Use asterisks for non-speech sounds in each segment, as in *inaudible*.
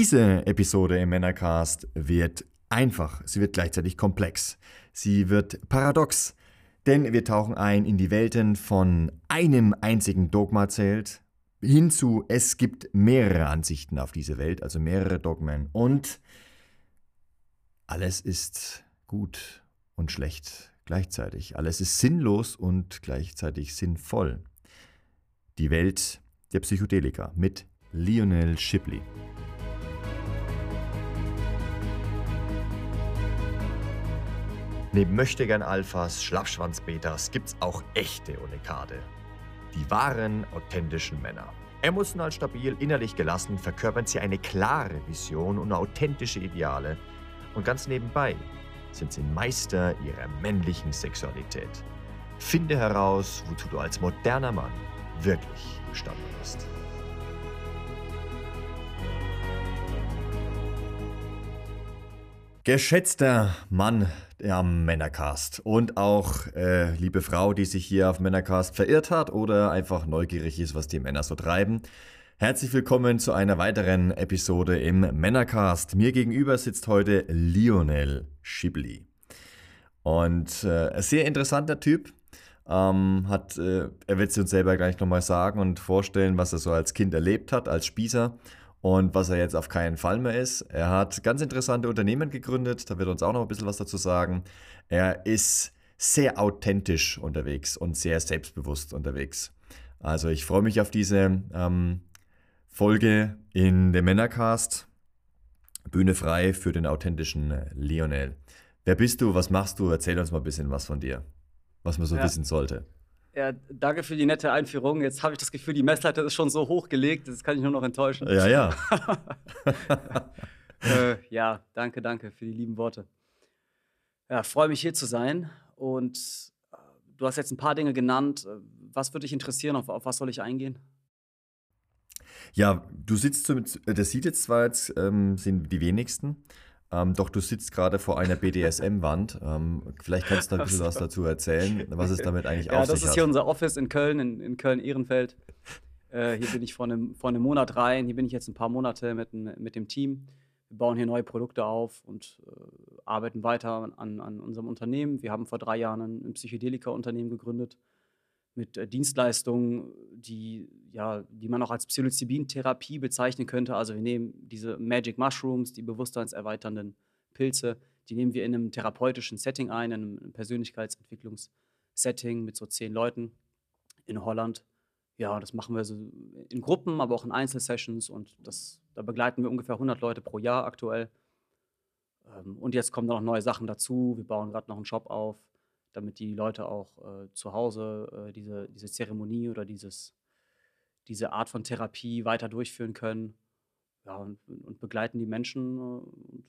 Diese Episode im Männercast wird einfach, sie wird gleichzeitig komplex, sie wird paradox, denn wir tauchen ein in die Welten von einem einzigen Dogma zählt hinzu, es gibt mehrere Ansichten auf diese Welt, also mehrere Dogmen und alles ist gut und schlecht gleichzeitig. Alles ist sinnlos und gleichzeitig sinnvoll. Die Welt der Psychedelika mit Lionel Shipley. Neben Möchtegern Alphas, Schlappschwanz-Betas gibt's auch echte Unikade. Die wahren, authentischen Männer. Emotional stabil, innerlich gelassen verkörpern sie eine klare Vision und authentische Ideale. Und ganz nebenbei sind sie Meister ihrer männlichen Sexualität. Finde heraus, wozu du als moderner Mann wirklich gestanden bist. Geschätzter Mann am Männercast und auch äh, liebe Frau, die sich hier auf Männercast verirrt hat oder einfach neugierig ist, was die Männer so treiben. Herzlich willkommen zu einer weiteren Episode im Männercast. Mir gegenüber sitzt heute Lionel Schibli. Und äh, ein sehr interessanter Typ. Ähm, hat, äh, er wird es uns selber gleich nochmal sagen und vorstellen, was er so als Kind erlebt hat, als Spießer und was er jetzt auf keinen Fall mehr ist. Er hat ganz interessante Unternehmen gegründet, da wird er uns auch noch ein bisschen was dazu sagen. Er ist sehr authentisch unterwegs und sehr selbstbewusst unterwegs. Also ich freue mich auf diese ähm, Folge in dem Männercast. Bühne frei für den authentischen Lionel. Wer bist du? Was machst du? Erzähl uns mal ein bisschen was von dir, was man so ja. wissen sollte. Ja, danke für die nette Einführung. Jetzt habe ich das Gefühl, die Messlatte ist schon so hochgelegt, das kann ich nur noch enttäuschen. Ja, ja. *laughs* äh, ja, danke, danke für die lieben Worte. Ja, freue mich hier zu sein. Und äh, du hast jetzt ein paar Dinge genannt. Was würde dich interessieren? Auf, auf was soll ich eingehen? Ja, du sitzt mit, das sieht jetzt zwar jetzt, ähm, sind die wenigsten, ähm, doch du sitzt gerade vor einer BDSM-Wand. Ähm, vielleicht kannst du ein bisschen was dazu erzählen, was es damit eigentlich ja, auf sich hat. Ja, das ist hier unser Office in Köln, in, in Köln-Ehrenfeld. Äh, hier bin ich vor einem, vor einem Monat rein. Hier bin ich jetzt ein paar Monate mit, mit dem Team. Wir bauen hier neue Produkte auf und äh, arbeiten weiter an, an unserem Unternehmen. Wir haben vor drei Jahren ein, ein Psychedelika-Unternehmen gegründet mit äh, Dienstleistungen, die, ja, die man auch als Psilocybin-Therapie bezeichnen könnte. Also wir nehmen diese Magic Mushrooms, die bewusstseinserweiternden Pilze, die nehmen wir in einem therapeutischen Setting ein, in einem Persönlichkeitsentwicklungssetting mit so zehn Leuten in Holland. Ja, das machen wir so in Gruppen, aber auch in Einzelsessions und das, da begleiten wir ungefähr 100 Leute pro Jahr aktuell. Ähm, und jetzt kommen da noch neue Sachen dazu. Wir bauen gerade noch einen Shop auf damit die Leute auch äh, zu Hause äh, diese, diese Zeremonie oder dieses, diese Art von Therapie weiter durchführen können. Ja, und, und begleiten die Menschen. Äh, und,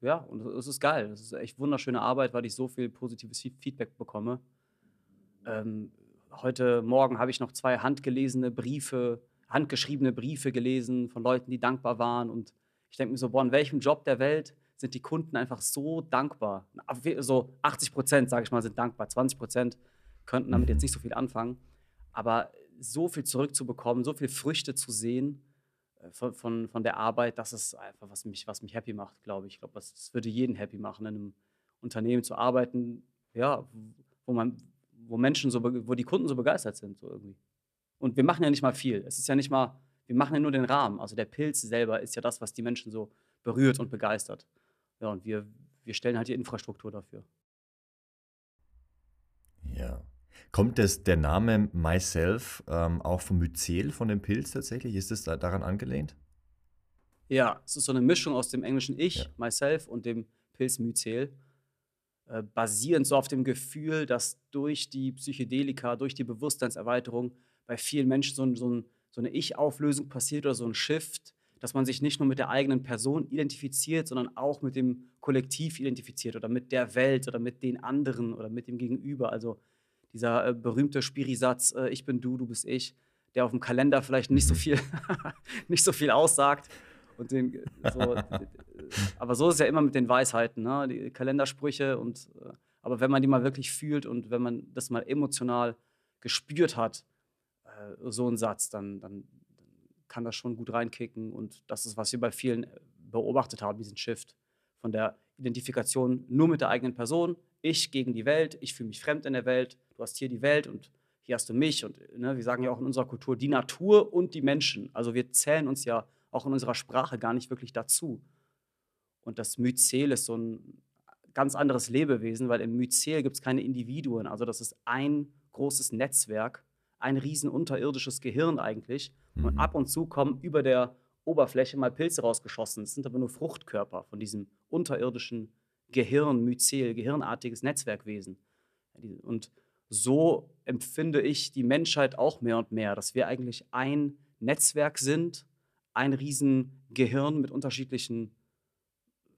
ja, und es ist geil. Es ist echt wunderschöne Arbeit, weil ich so viel positives Feedback bekomme. Ähm, heute Morgen habe ich noch zwei handgelesene Briefe, handgeschriebene Briefe gelesen von Leuten, die dankbar waren. Und ich denke mir so, boah, in welchem Job der Welt sind die Kunden einfach so dankbar. So 80 Prozent, sage ich mal, sind dankbar. 20 Prozent könnten damit jetzt mhm. nicht so viel anfangen. Aber so viel zurückzubekommen, so viele Früchte zu sehen äh, von, von, von der Arbeit, das ist einfach, was mich, was mich happy macht, glaube ich. Ich glaube, das, das würde jeden happy machen, in einem Unternehmen zu arbeiten, ja, wo man, wo Menschen so, wo die Kunden so begeistert sind, so irgendwie. Und wir machen ja nicht mal viel. Es ist ja nicht mal, wir machen ja nur den Rahmen. Also der Pilz selber ist ja das, was die Menschen so berührt und begeistert. Ja, und wir, wir stellen halt die Infrastruktur dafür. Ja. Kommt das, der Name Myself ähm, auch vom Myzel, von dem Pilz tatsächlich? Ist es da, daran angelehnt? Ja, es ist so eine Mischung aus dem englischen Ich, ja. Myself, und dem Pilz Myzel. Äh, basierend so auf dem Gefühl, dass durch die Psychedelika, durch die Bewusstseinserweiterung bei vielen Menschen so, so, so eine Ich-Auflösung passiert oder so ein Shift, dass man sich nicht nur mit der eigenen Person identifiziert, sondern auch mit dem Kollektiv identifiziert oder mit der Welt oder mit den anderen oder mit dem Gegenüber. Also dieser äh, berühmte Spirisatz, äh, ich bin du, du bist ich, der auf dem Kalender vielleicht nicht so viel, *laughs* nicht so viel aussagt. Und den, so, aber so ist es ja immer mit den Weisheiten, ne? die Kalendersprüche. Und, äh, aber wenn man die mal wirklich fühlt und wenn man das mal emotional gespürt hat, äh, so ein Satz, dann, dann kann das schon gut reinkicken. Und das ist, was wir bei vielen äh, beobachtet haben, diesen Shift von der Identifikation nur mit der eigenen Person, ich gegen die Welt, ich fühle mich fremd in der Welt, du hast hier die Welt und hier hast du mich. Und ne, wir sagen ja auch in unserer Kultur die Natur und die Menschen. Also wir zählen uns ja auch in unserer Sprache gar nicht wirklich dazu. Und das Myzel ist so ein ganz anderes Lebewesen, weil im Myzel gibt es keine Individuen. Also das ist ein großes Netzwerk, ein riesen unterirdisches Gehirn eigentlich. Mhm. Und ab und zu kommen über der Oberfläche mal Pilze rausgeschossen. Es sind aber nur Fruchtkörper von diesem unterirdischen Gehirn, Myzel, gehirnartiges Netzwerkwesen. Und so empfinde ich die Menschheit auch mehr und mehr, dass wir eigentlich ein Netzwerk sind, ein Riesengehirn mit unterschiedlichen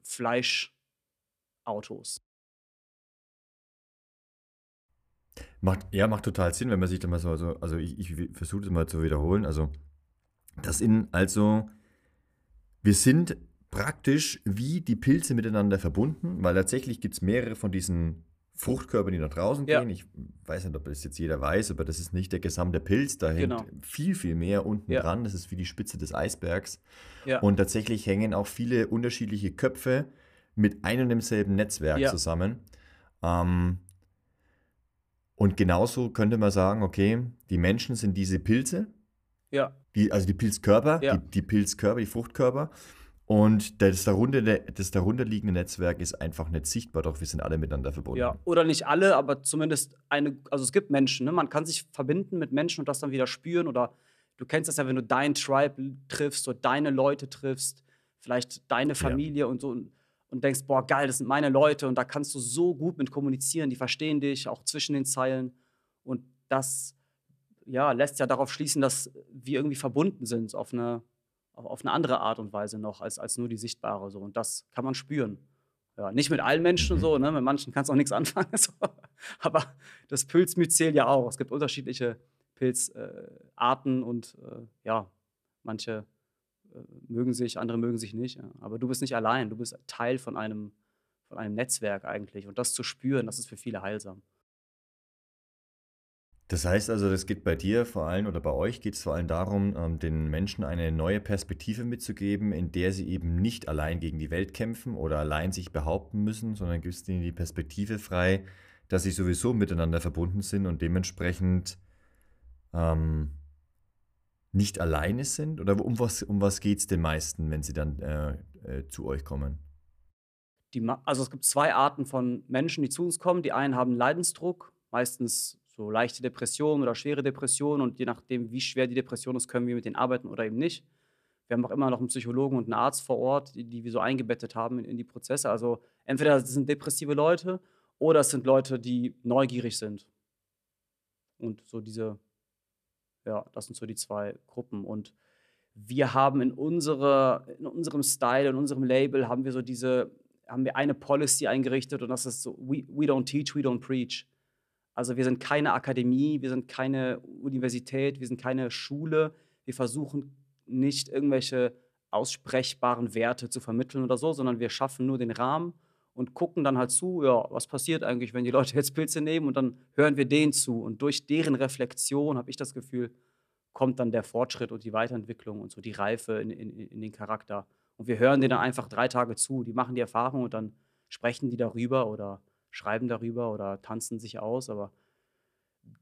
Fleischautos. Macht, ja, macht total Sinn, wenn man sich da mal so, also, also ich, ich versuche das mal zu wiederholen. Also, das in, also, wir sind praktisch wie die Pilze miteinander verbunden, weil tatsächlich gibt es mehrere von diesen Fruchtkörpern, die nach draußen ja. gehen. Ich weiß nicht, ob das jetzt jeder weiß, aber das ist nicht der gesamte Pilz. Da hängt genau. viel, viel mehr unten ja. dran. Das ist wie die Spitze des Eisbergs. Ja. Und tatsächlich hängen auch viele unterschiedliche Köpfe mit einem und demselben Netzwerk zusammen. Ähm, und genauso könnte man sagen, okay, die Menschen sind diese Pilze. Ja. Die, also die Pilzkörper, die, die Pilzkörper, die Fruchtkörper. Und das darunter, das darunter liegende Netzwerk ist einfach nicht sichtbar, doch wir sind alle miteinander verbunden. Ja, oder nicht alle, aber zumindest eine, also es gibt Menschen, ne? man kann sich verbinden mit Menschen und das dann wieder spüren. Oder du kennst das ja, wenn du dein Tribe triffst oder deine Leute triffst, vielleicht deine Familie ja. und so und, und denkst, boah, geil, das sind meine Leute und da kannst du so gut mit kommunizieren, die verstehen dich, auch zwischen den Zeilen. Und das ja, lässt ja darauf schließen, dass wir irgendwie verbunden sind auf eine auf eine andere Art und Weise noch als, als nur die sichtbare. So. Und das kann man spüren. Ja, nicht mit allen Menschen so, ne? mit manchen kannst du auch nichts *laughs* anfangen. So. Aber das Pilzmyzel ja auch. Es gibt unterschiedliche Pilzarten äh, und äh, ja, manche mögen sich, andere mögen sich nicht. Aber du bist nicht allein, du bist Teil von einem, von einem Netzwerk eigentlich. Und das zu spüren, das ist für viele heilsam. Das heißt also, das geht bei dir vor allem oder bei euch geht es vor allem darum, ähm, den Menschen eine neue Perspektive mitzugeben, in der sie eben nicht allein gegen die Welt kämpfen oder allein sich behaupten müssen, sondern gibst ihnen die Perspektive frei, dass sie sowieso miteinander verbunden sind und dementsprechend ähm, nicht alleine sind? Oder um was, um was geht es den meisten, wenn sie dann äh, äh, zu euch kommen? Die, also es gibt zwei Arten von Menschen, die zu uns kommen. Die einen haben Leidensdruck, meistens so leichte Depressionen oder schwere Depressionen und je nachdem, wie schwer die Depression ist, können wir mit denen arbeiten oder eben nicht. Wir haben auch immer noch einen Psychologen und einen Arzt vor Ort, die, die wir so eingebettet haben in, in, die Prozesse. Also entweder es sind depressive Leute oder es sind Leute, die neugierig sind. Und so diese, ja, das sind so die zwei Gruppen. Und wir haben in, unsere, in unserem Style, in unserem Label, haben wir so diese, haben wir eine Policy eingerichtet und das ist so, we, we don't teach, we don't preach. Also wir sind keine Akademie, wir sind keine Universität, wir sind keine Schule. Wir versuchen nicht irgendwelche aussprechbaren Werte zu vermitteln oder so, sondern wir schaffen nur den Rahmen und gucken dann halt zu, ja, was passiert eigentlich, wenn die *laughs* Leute jetzt Pilze nehmen und dann hören wir denen zu. Und durch deren Reflexion, habe ich das Gefühl, kommt dann der Fortschritt und die Weiterentwicklung und so die Reife in, in, in den Charakter. Und wir hören denen dann einfach drei Tage zu, die machen die Erfahrung und dann sprechen die darüber oder schreiben darüber oder tanzen sich aus, aber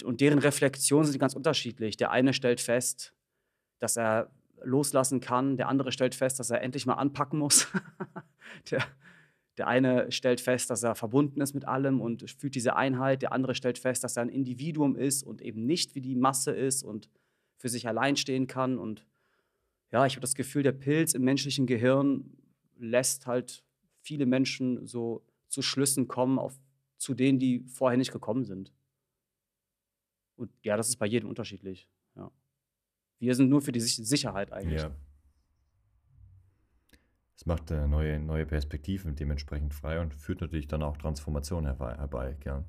und deren Reflexionen sind ganz unterschiedlich. Der eine stellt fest, dass er loslassen kann, der andere stellt fest, dass er endlich mal anpacken muss. *laughs* der, der eine stellt fest, dass er verbunden ist mit allem und fühlt diese Einheit, der andere stellt fest, dass er ein Individuum ist und eben nicht wie die Masse ist und für sich allein stehen kann. Und ja, ich habe das Gefühl, der Pilz im menschlichen Gehirn lässt halt viele Menschen so zu Schlüssen kommen, auf, zu denen die vorher nicht gekommen sind. Und ja, das ist bei jedem unterschiedlich. Ja. Wir sind nur für die Sicherheit eigentlich. Ja. Es macht äh, neue, neue Perspektiven dementsprechend frei und führt natürlich dann auch Transformation herbei. herbei ja.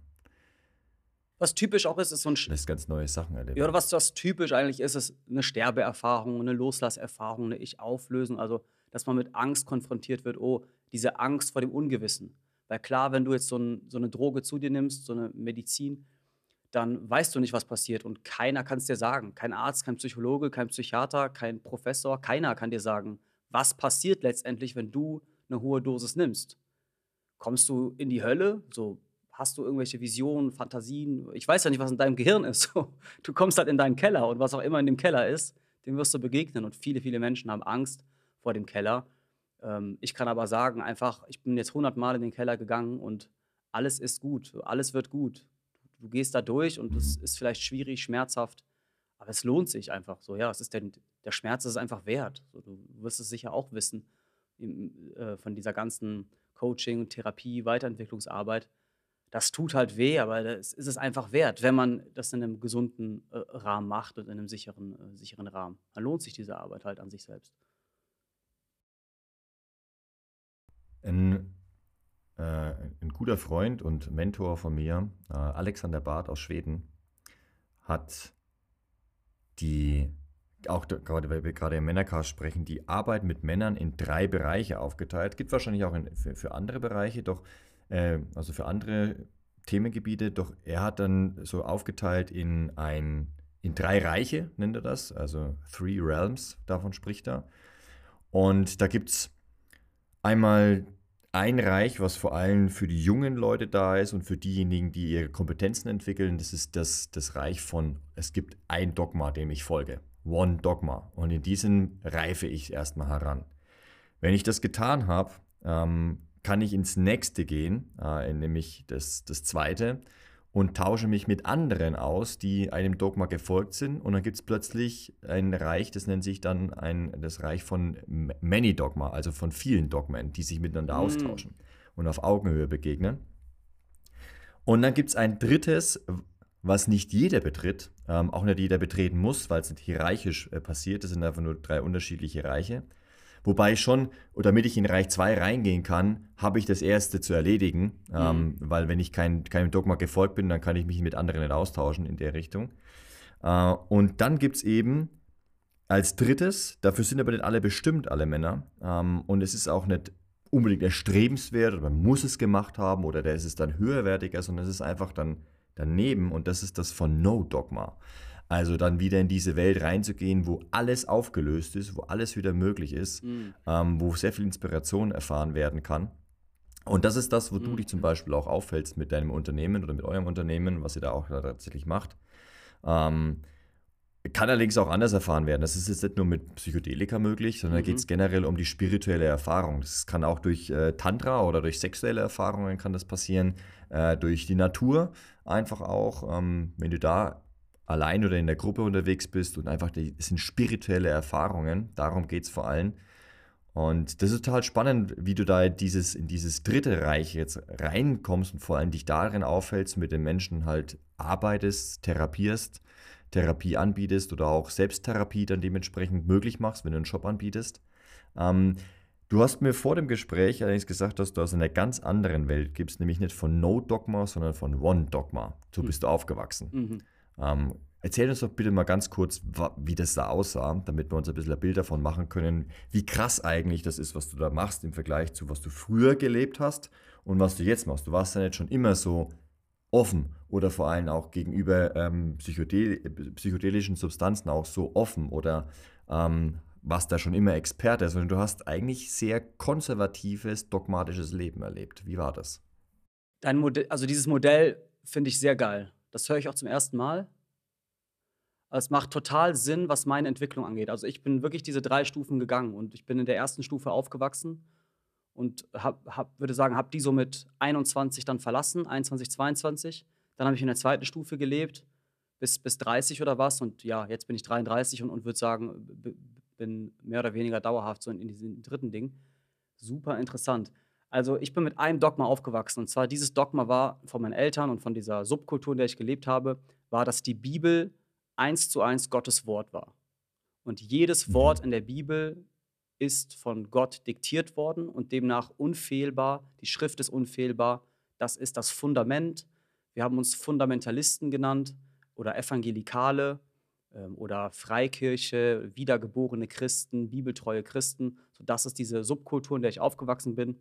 Was typisch auch ist, ist so ein. Lässt ganz neue Sachen erleben. Ja, oder was, was typisch eigentlich ist, ist eine Sterbeerfahrung, eine Loslasserfahrung, eine Ich-Auflösen. Also, dass man mit Angst konfrontiert wird. Oh, diese Angst vor dem Ungewissen. Weil klar, wenn du jetzt so, ein, so eine Droge zu dir nimmst, so eine Medizin, dann weißt du nicht, was passiert und keiner kann es dir sagen. Kein Arzt, kein Psychologe, kein Psychiater, kein Professor, keiner kann dir sagen, was passiert letztendlich, wenn du eine hohe Dosis nimmst. Kommst du in die Hölle? So, hast du irgendwelche Visionen, Fantasien? Ich weiß ja nicht, was in deinem Gehirn ist. *laughs* Du kommst halt in deinen Keller und was auch immer in dem Keller ist, dem wirst du begegnen. Und viele, viele Menschen haben Angst vor dem Keller. Ähm, ich kann aber sagen, einfach, ich bin jetzt 100 Mal in den Keller gegangen und alles ist gut, alles wird gut du gehst da durch und es ist vielleicht schwierig, schmerzhaft, aber es lohnt sich einfach so. Ja, es ist der, der Schmerz ist einfach wert. So, du wirst es sicher auch wissen im, äh, von dieser ganzen Coaching, Therapie, Weiterentwicklungsarbeit. Das tut halt weh, aber es ist es einfach wert, wenn man das in einem gesunden äh, Rahmen macht und in einem sicheren, äh, sicheren Rahmen. Dann lohnt sich diese Arbeit halt an sich selbst. Ein äh, ein guter Freund und Mentor von mir, äh, Alexander Barth aus Schweden, hat die, auch gerade weil wir gerade im Männercast sprechen, die Arbeit mit Männern in drei Bereiche aufgeteilt. Gibt wahrscheinlich auch in, für, für, andere Bereiche, doch, äh, also für andere Themengebiete, doch er hat dann so aufgeteilt in ein, in drei Reiche, nennt er das, also Three Realms, davon spricht er. Und da gibt es einmal ein Reich, was vor allem für die jungen Leute da ist und für diejenigen, die ihre Kompetenzen entwickeln, das ist das, das Reich von, es gibt ein Dogma, dem ich folge. One Dogma. Und in diesem reife ich erstmal heran. Wenn ich das getan habe, ähm, kann ich ins nächste gehen, äh, nämlich das, das zweite und tausche mich mit anderen aus, die einem Dogma gefolgt sind. Und dann gibt es plötzlich ein Reich, das nennt sich dann ein, das Reich von Many Dogma, also von vielen Dogmen, die sich miteinander mhm. austauschen und auf Augenhöhe begegnen. Und dann gibt es ein drittes, was nicht jeder betritt, ähm, auch nicht jeder betreten muss, weil es nicht hierarchisch äh, passiert. Das sind einfach nur drei unterschiedliche Reiche. Wobei schon, damit ich in Reich 2 reingehen kann, habe ich das erste zu erledigen. Mhm. Ähm, weil wenn ich kein, keinem Dogma gefolgt bin, dann kann ich mich mit anderen nicht austauschen in der Richtung. Äh, und dann gibt es eben als drittes, dafür sind aber nicht alle bestimmt, alle Männer. Ähm, und es ist auch nicht unbedingt erstrebenswert oder man muss es gemacht haben oder der ist es dann höherwertiger, sondern es ist einfach dann daneben und das ist das von No Dogma. Also dann wieder in diese Welt reinzugehen, wo alles aufgelöst ist, wo alles wieder möglich ist, mhm. ähm, wo sehr viel Inspiration erfahren werden kann. Und das ist das, wo mhm. du dich zum Beispiel auch auffällst mit deinem Unternehmen oder mit eurem Unternehmen, was ihr da auch tatsächlich macht. Ähm, kann allerdings auch anders erfahren werden. Das ist jetzt nicht nur mit Psychedelika möglich, sondern mhm. da geht es generell um die spirituelle Erfahrung. Das kann auch durch äh, Tantra oder durch sexuelle Erfahrungen kann das passieren, äh, durch die Natur einfach auch. Ähm, wenn du da allein oder in der Gruppe unterwegs bist und einfach, die, es sind spirituelle Erfahrungen, darum geht es vor allem. Und das ist total spannend, wie du da dieses, in dieses dritte Reich jetzt reinkommst und vor allem dich darin aufhältst, mit den Menschen halt arbeitest, therapierst, Therapie anbietest oder auch Selbsttherapie dann dementsprechend möglich machst, wenn du einen Job anbietest. Ähm, du hast mir vor dem Gespräch allerdings gesagt, dass du aus einer ganz anderen Welt gibst, nämlich nicht von No Dogma, sondern von One Dogma. So hm. bist du aufgewachsen. Mhm. Ähm, erzähl uns doch bitte mal ganz kurz, wie das da aussah, damit wir uns ein bisschen ein Bild davon machen können, wie krass eigentlich das ist, was du da machst im Vergleich zu, was du früher gelebt hast und was du jetzt machst. Du warst ja nicht schon immer so offen oder vor allem auch gegenüber ähm, psychodel psychedelischen Substanzen auch so offen oder ähm, warst da schon immer Experte, sondern du hast eigentlich sehr konservatives, dogmatisches Leben erlebt. Wie war das? Modell, also dieses Modell finde ich sehr geil. Das höre ich auch zum ersten Mal. Es macht total Sinn, was meine Entwicklung angeht. Also ich bin wirklich diese drei Stufen gegangen und ich bin in der ersten Stufe aufgewachsen und hab, hab, würde sagen, habe die so mit 21 dann verlassen, 21, 22. Dann habe ich in der zweiten Stufe gelebt, bis, bis 30 oder was. Und ja, jetzt bin ich 33 und, und würde sagen, bin mehr oder weniger dauerhaft so in, in diesem dritten Ding. Super interessant. Also ich bin mit einem Dogma aufgewachsen. Und zwar dieses Dogma war von meinen Eltern und von dieser Subkultur, in der ich gelebt habe, war, dass die Bibel eins zu eins Gottes Wort war. Und jedes mhm. Wort in der Bibel ist von Gott diktiert worden und demnach unfehlbar. Die Schrift ist unfehlbar. Das ist das Fundament. Wir haben uns Fundamentalisten genannt oder Evangelikale ähm, oder Freikirche, wiedergeborene Christen, bibeltreue Christen. So, das ist diese Subkultur, in der ich aufgewachsen bin.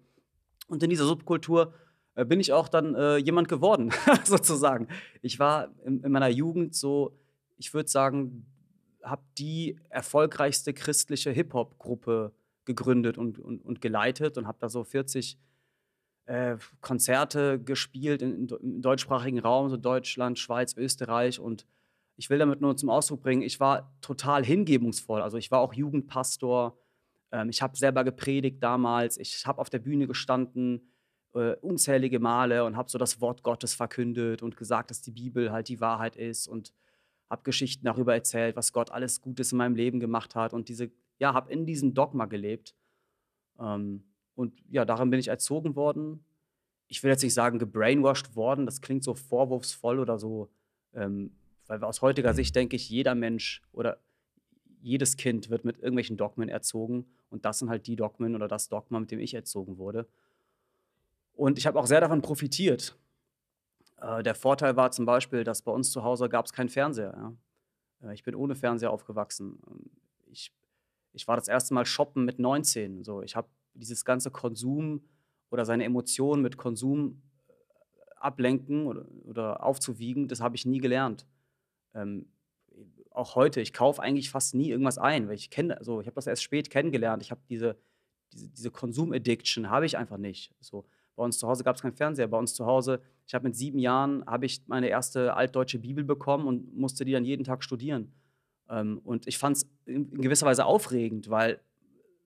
Und in dieser Subkultur äh, bin ich auch dann äh, jemand geworden, *laughs* sozusagen. Ich war in, in meiner Jugend so, ich würde sagen, habe die erfolgreichste christliche Hip-Hop-Gruppe gegründet und, und, und geleitet und habe da so 40 äh, Konzerte gespielt in, im deutschsprachigen Raum, so Deutschland, Schweiz, Österreich. Und ich will damit nur zum Ausdruck bringen, ich war total hingebungsvoll. Also ich war auch Jugendpastor. Ähm, ich habe selber gepredigt damals. Ich habe auf der Bühne gestanden äh, unzählige Male und habe so das Wort Gottes verkündet und gesagt, dass die Bibel halt die Wahrheit ist und habe Geschichten darüber erzählt, was Gott alles Gutes in meinem Leben gemacht hat und diese, ja, habe in diesem Dogma gelebt. Ähm, und ja, darin bin ich erzogen worden. Ich will jetzt nicht sagen, gebrainwashed worden, das klingt so vorwurfsvoll oder so, ähm, weil aus heutiger Sicht denke ich, jeder Mensch oder jedes Kind wird mit irgendwelchen Dogmen erzogen und das sind halt die Dogmen oder das Dogma, mit dem ich erzogen wurde. Und ich habe auch sehr davon profitiert. Äh, der Vorteil war zum Beispiel, dass bei uns zu Hause gab es keinen Fernseher. Ja. Äh, ich bin ohne Fernseher aufgewachsen. Ich, ich war das erste Mal shoppen mit 19. So, ich habe dieses ganze Konsum oder seine Emotionen mit Konsum äh, ablenken oder, oder aufzuwiegen, das habe ich nie gelernt. Ähm, auch heute, ich kaufe eigentlich fast nie irgendwas ein, weil ich kenne, also ich habe das erst spät kennengelernt. Ich habe diese, diese, diese Konsum-Addiction habe ich einfach nicht. So, bei uns zu Hause gab es keinen Fernseher. Bei uns zu Hause, ich habe mit sieben Jahren, habe ich meine erste altdeutsche Bibel bekommen und musste die dann jeden Tag studieren. Ähm, und ich fand es in gewisser Weise aufregend, weil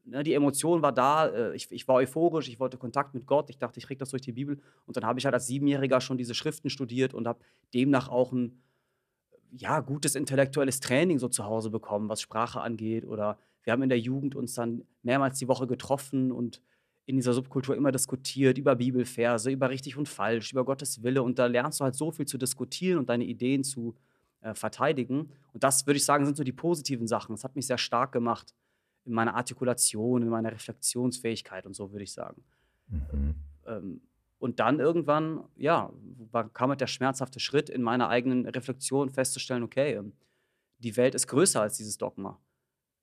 ne, die Emotion war da. Äh, ich, ich, war euphorisch, ich wollte Kontakt mit Gott. Ich dachte, ich kriege das durch die Bibel. Und dann habe ich halt als Siebenjähriger schon diese Schriften studiert und habe demnach auch ein ja, gutes intellektuelles Training so zu Hause bekommen, was Sprache angeht. Oder wir haben in der Jugend uns dann mehrmals die Woche getroffen und in dieser Subkultur immer diskutiert über Bibelverse, über richtig und falsch, über Gottes Wille. Und da lernst du halt so viel zu diskutieren und deine Ideen zu äh, verteidigen. Und das, würde ich sagen, sind so die positiven Sachen. Das hat mich sehr stark gemacht in meiner Artikulation, in meiner Reflexionsfähigkeit und so, würde ich sagen. Mhm. Ähm, und dann irgendwann, ja, kam halt der schmerzhafte Schritt in meiner eigenen Reflexion festzustellen, okay, ähm, die Welt ist größer als dieses Dogma.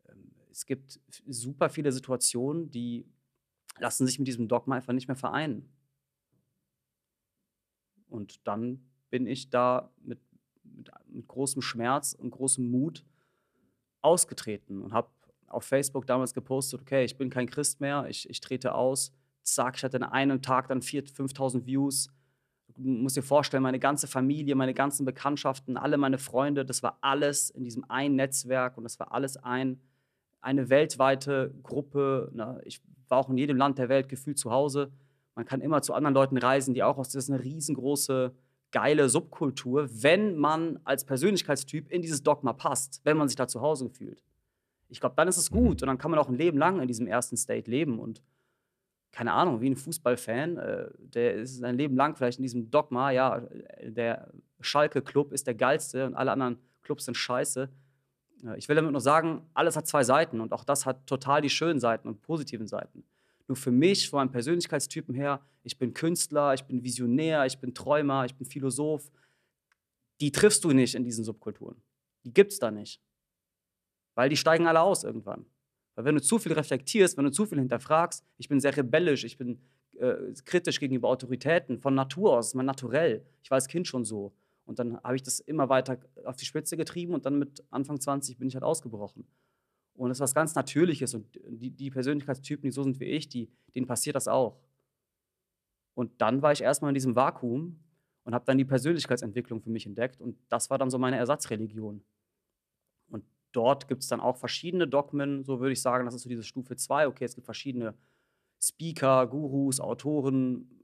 Ähm, es gibt super viele Situationen, die lassen sich mit diesem Dogma einfach nicht mehr vereinen. Und dann bin ich da mit, mit, mit großem Schmerz und großem Mut ausgetreten und habe auf Facebook damals gepostet, okay, ich bin kein Christ mehr, ich, ich trete aus. Zack, ich hatte in einem Tag dann 4.000, 5.000 Views. Du musst dir vorstellen, meine ganze Familie, meine ganzen Bekanntschaften, alle meine Freunde, das war alles in diesem einen Netzwerk und das war alles ein, eine weltweite Gruppe. Ne? Ich war auch in jedem Land der Welt gefühlt zu Hause. Man kann immer zu anderen Leuten reisen, die auch aus, das ist eine riesengroße, geile Subkultur, wenn man als Persönlichkeitstyp in dieses Dogma passt, wenn man sich da zu Hause fühlt. Ich glaube, dann ist es gut und dann kann man auch ein Leben lang in diesem ersten State leben und keine Ahnung, wie ein Fußballfan, äh, der ist sein Leben lang vielleicht in diesem Dogma, ja, der Schalke-Club ist der geilste und alle anderen Clubs sind scheiße. Ich will damit nur sagen, alles hat zwei Seiten und auch das hat total die schönen Seiten und positiven Seiten. Nur für mich, von meinem Persönlichkeitstypen her, ich bin Künstler, ich bin Visionär, ich bin Träumer, ich bin Philosoph. Die triffst du nicht in diesen Subkulturen. Die gibt es da nicht. Weil die steigen alle aus irgendwann. Weil wenn du zu viel reflektierst, wenn du zu viel hinterfragst, ich bin sehr rebellisch, ich bin äh, kritisch gegenüber Autoritäten, von Natur aus, mein Naturell. Ich war als Kind schon so. Und dann habe ich das immer weiter auf die Spitze getrieben und dann mit Anfang 20 bin ich halt ausgebrochen. Und das ist was ganz Natürliches. Und die, die Persönlichkeitstypen, die so sind wie ich, die, denen passiert das auch. Und dann war ich erstmal in diesem Vakuum und habe dann die Persönlichkeitsentwicklung für mich entdeckt. Und das war dann so meine Ersatzreligion. Dort gibt es dann auch verschiedene Dogmen, so würde ich sagen. Das ist so diese Stufe 2. Okay, es gibt verschiedene Speaker, Gurus, Autoren,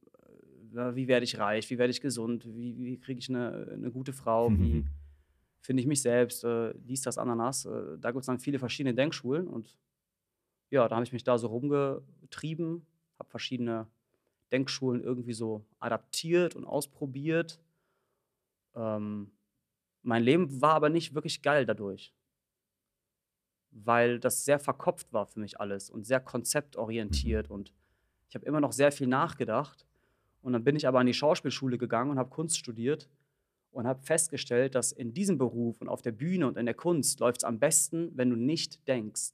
wie werde ich reich, wie werde ich gesund, wie, wie kriege ich eine, eine, gute Frau, mhm. wie finde ich mich selbst, äh, dies, das, Ananas. Äh, da gibt es dann viele verschiedene Denkschulen und ja, da habe ich mich da so rumgetrieben, habe verschiedene Denkschulen irgendwie so adaptiert und ausprobiert. Ähm, mein Leben war aber nicht wirklich geil dadurch, weil das sehr verkopft war für mich alles und sehr konzeptorientiert und ich habe immer noch sehr viel nachgedacht und dann bin ich aber an die Schauspielschule gegangen und habe Kunst studiert und habe festgestellt, dass in diesem Beruf und auf der Bühne und in der Kunst läuft es am besten, wenn du nicht denkst.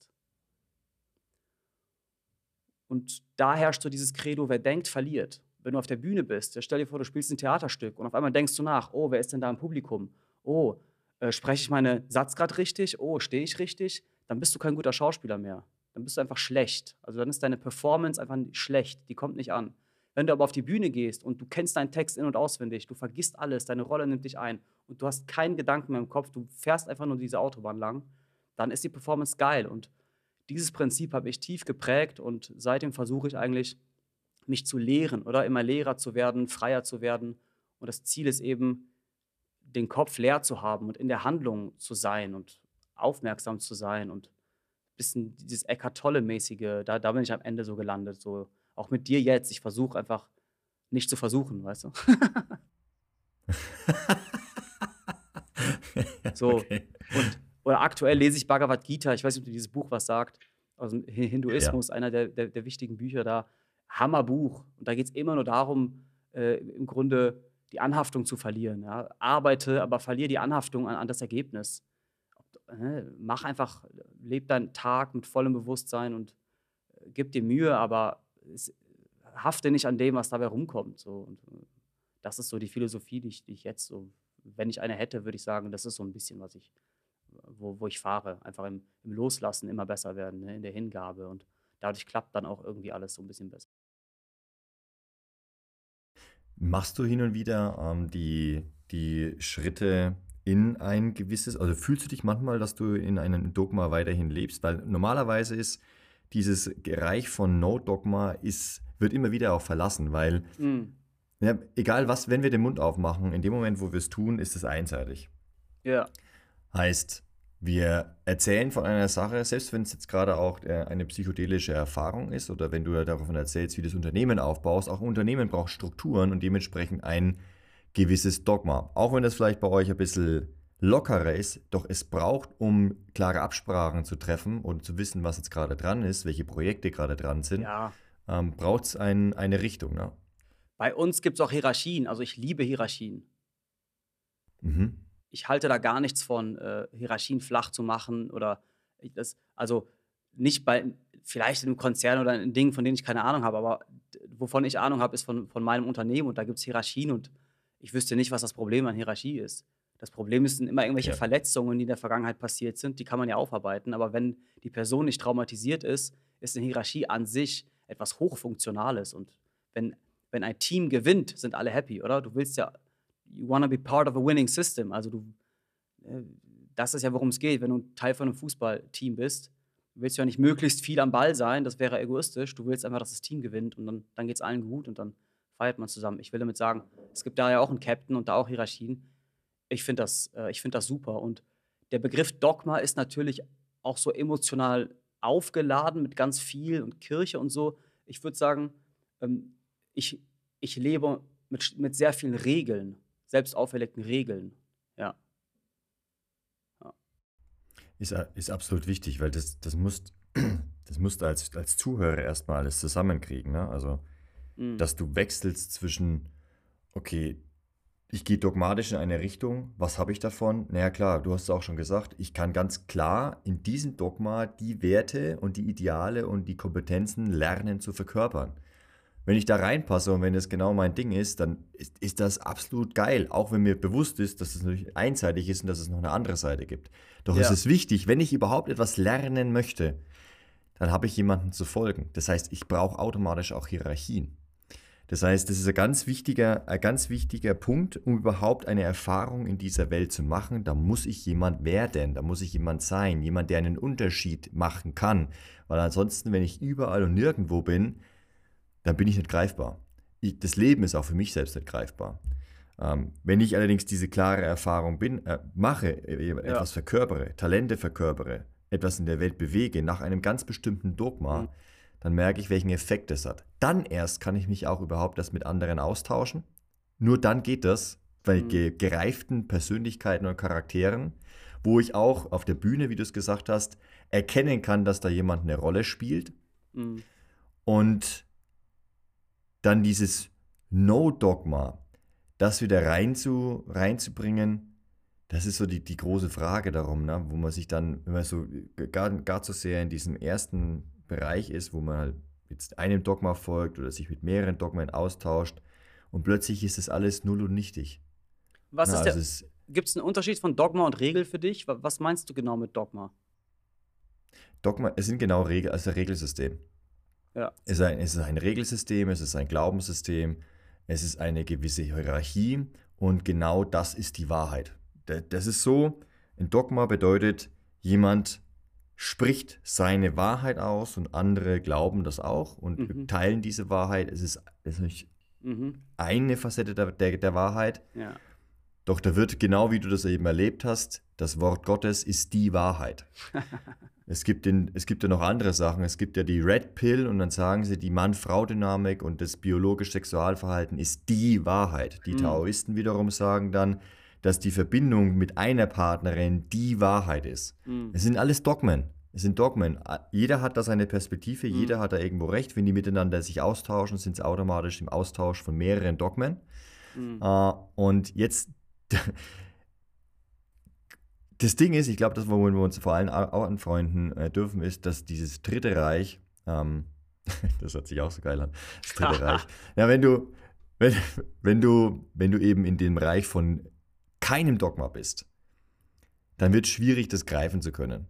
Und da herrscht so dieses Credo, wer denkt, verliert. wenn du auf der Bühne bist, stell dir vor, du spielst ein Theaterstück und auf einmal denkst du nach, oh, wer ist denn da im Publikum? Oh, äh, spreche ich meinen Satz gerade richtig? Oh, stehe ich richtig? Dann bist du kein guter Schauspieler mehr. Dann bist du einfach schlecht. Also dann ist deine Performance einfach schlecht, die kommt nicht an. Wenn du aber auf die Bühne gehst und du kennst deinen Text in- und auswendig, du vergisst alles, deine Rolle nimmt dich ein und du hast keinen Gedanken mehr im Kopf, du fährst einfach nur diese Autobahn lang, dann ist die Performance geil. Und dieses Prinzip habe ich tief geprägt und seitdem versuche ich eigentlich, mich zu lehren oder immer Lehrer zu werden, freier zu werden. Und das Ziel ist eben, den Kopf leer zu haben und in der Handlung zu sein und aufmerksam zu sein und ein bisschen dieses Eckart Tolle-mäßige, da, da bin ich am Ende so gelandet. So, auch mit dir jetzt, ich versuche einfach nicht zu versuchen, weißt du? *laughs* so, okay. und, oder aktuell lese ich Bhagavad Gita, ich weiß nicht, ob du dieses Buch was sagt, aus dem Hinduismus, ja. einer der, der, der wichtigen Bücher da. Hammerbuch. Und da geht es immer nur darum, äh, im Grunde die Anhaftung zu verlieren. Ja? Arbeite, aber verliere die Anhaftung an, an das Ergebnis. Äh, mach einfach, leb deinen Tag mit vollem Bewusstsein und äh, gib dir Mühe, aber es, hafte nicht an dem, was dabei rumkommt. So. Und, äh, das ist so die Philosophie, die ich, die ich jetzt so, wenn ich eine hätte, würde ich sagen, das ist so ein bisschen, was ich, wo, wo ich fahre. Einfach im, im Loslassen immer besser werden, ne? in der Hingabe. Und dadurch klappt dann auch irgendwie alles so ein bisschen besser. Machst du hin und wieder ähm, die, die Schritte in ein gewisses, also fühlst du dich manchmal, dass du in einem Dogma weiterhin lebst? Weil normalerweise ist dieses Reich von No-Dogma ist, wird immer wieder auch verlassen, weil mhm. ja, egal was, wenn wir den Mund aufmachen, in dem Moment, wo wir es tun, ist es einseitig. Ja. Heißt, wir erzählen von einer Sache, selbst wenn es jetzt gerade auch äh, eine psychedelische Erfahrung ist oder wenn du davon erzählst, wie du das Unternehmen aufbaust, auch ein Unternehmen braucht Strukturen und dementsprechend ein gewisses Dogma. Auch wenn das vielleicht bei euch ein bisschen lockerer ist, doch es braucht, um klare Absprachen zu treffen und zu wissen, was jetzt gerade dran ist, welche Projekte gerade dran sind, ja. ähm, braucht es ein, eine Richtung. Ne? Bei uns gibt es auch Hierarchien, also ich liebe Hierarchien. Mhm ich halte da gar nichts von, äh, Hierarchien flach zu machen oder das, also nicht bei, vielleicht in einem Konzern oder in Dingen, von denen ich keine Ahnung habe, aber wovon ich Ahnung habe, ist von, von meinem Unternehmen und da gibt es Hierarchien und ich wüsste nicht, was das Problem an Hierarchie ist. Das Problem sind immer irgendwelche ja. Verletzungen, die in der Vergangenheit passiert sind, die kann man ja aufarbeiten, aber wenn die Person nicht traumatisiert ist, ist eine Hierarchie an sich etwas Hochfunktionales und wenn, wenn ein Team gewinnt, sind alle happy, oder? Du willst ja you wanna be part of a winning system. Also du, äh, das ist ja, worum es geht. Wenn du Teil von einem Fußballteam bist, willst du ja nicht möglichst viel am Ball sein, das wäre egoistisch. Du willst einfach, dass das Team gewinnt und dann, dann geht es allen gut und dann feiert man zusammen. Ich will damit sagen, es gibt da ja auch einen Captain und da auch Hierarchien. Ich finde das, äh, find das super. Und der Begriff Dogma ist natürlich auch so emotional aufgeladen mit ganz viel und Kirche und so. Ich würde sagen, ähm, ich, ich lebe mit, mit sehr vielen Regeln selbst auferlegten Regeln. Ja. ja. Ist, ist absolut wichtig, weil das, das musst, *clears throat* das musst du als, als Zuhörer erstmal alles zusammenkriegen. Ne? Also, mhm. dass du wechselst zwischen, okay, ich gehe dogmatisch in eine Richtung, was habe ich davon? Naja klar, du hast es auch schon gesagt, ich kann ganz klar in diesem Dogma die Werte und die Ideale und die Kompetenzen lernen zu verkörpern wenn ich da reinpasse und wenn das genau mein Ding ist, dann ist, ist das absolut geil. Auch wenn mir bewusst ist, dass es natürlich einseitig ist und dass es noch eine andere Seite gibt. Doch ja. es ist wichtig, wenn ich überhaupt etwas lernen möchte, dann habe ich jemanden zu folgen. Das heißt, ich brauche automatisch auch Hierarchien. Das heißt, das ist ein ganz wichtiger, ein ganz wichtiger Punkt, um überhaupt eine Erfahrung in dieser Welt zu machen. Da muss ich jemand werden, da muss ich jemand sein, jemand, der einen Unterschied machen kann. Weil ansonsten, wenn ich überall und nirgendwo bin, dann bin ich nicht greifbar. Ich, das Leben ist auch für mich selbst nicht greifbar. Ähm, wenn ich allerdings diese klare Erfahrung bin, äh, mache, äh, etwas ja. verkörpere, Talente verkörpere, etwas in der Welt bewege, nach einem ganz bestimmten Dogma, mhm. Dann merke ich, welchen Effekt das hat. Dann erst kann ich mich auch überhaupt das mit anderen austauschen. Nur dann geht das, bei mhm. gereiften Persönlichkeiten und Charakteren, wo ich auch auf der Bühne, wie du es gesagt hast, erkennen kann, dass da jemand eine Rolle spielt. Mhm. Und dann dieses No-Dogma, das wieder rein zu, reinzubringen, das ist so die, die große Frage darum, ne? wo man sich dann, wenn man so gar, gar zu sehr in diesem ersten Bereich ist, wo man halt jetzt einem Dogma folgt oder sich mit mehreren Dogmen austauscht und plötzlich ist das alles null und nichtig. Was Na, ist also der, es, gibt es einen Unterschied von Dogma und Regel für dich? Wa- Was meinst du genau mit Dogma? Dogma, es sind genau Regel, also ein Regelsystem. Ja. Es ist, ein, es ist ein Regelsystem, es ist ein Glaubenssystem, es ist eine gewisse Hierarchie und genau das ist die Wahrheit. Da- Das ist so, ein Dogma bedeutet, jemand spricht seine Wahrheit aus und andere glauben das auch und Mhm. teilen diese Wahrheit. Es ist, es ist nicht Mhm. eine Facette der, der, der Wahrheit, Ja. doch da wird, genau wie du das eben erlebt hast, das Wort Gottes ist die Wahrheit. *laughs* es, gibt den, es gibt ja noch andere Sachen. Es gibt ja die Red Pill und dann sagen sie, die Mann-Frau-Dynamik und das biologische Sexualverhalten ist die Wahrheit. Die Mhm. Taoisten wiederum sagen dann, dass die Verbindung mit einer Partnerin die Wahrheit ist. Mhm. Es sind alles Dogmen. Es sind Dogmen. Jeder hat da seine Perspektive, Mhm. jeder hat da irgendwo recht. Wenn die miteinander sich austauschen, sind sie automatisch im Austausch von mehreren Dogmen. Mhm. Äh, und jetzt, *laughs* das Ding ist, ich glaube, das, wo wir uns vor allem au- auch anfreunden äh, dürfen, ist, dass dieses Dritte Reich, ähm, *laughs* das hört sich auch so geil an, das Dritte *laughs* Reich, ja, wenn du, wenn, wenn du, wenn du eben in dem Reich von keinem Dogma bist, dann wird es schwierig, das greifen zu können.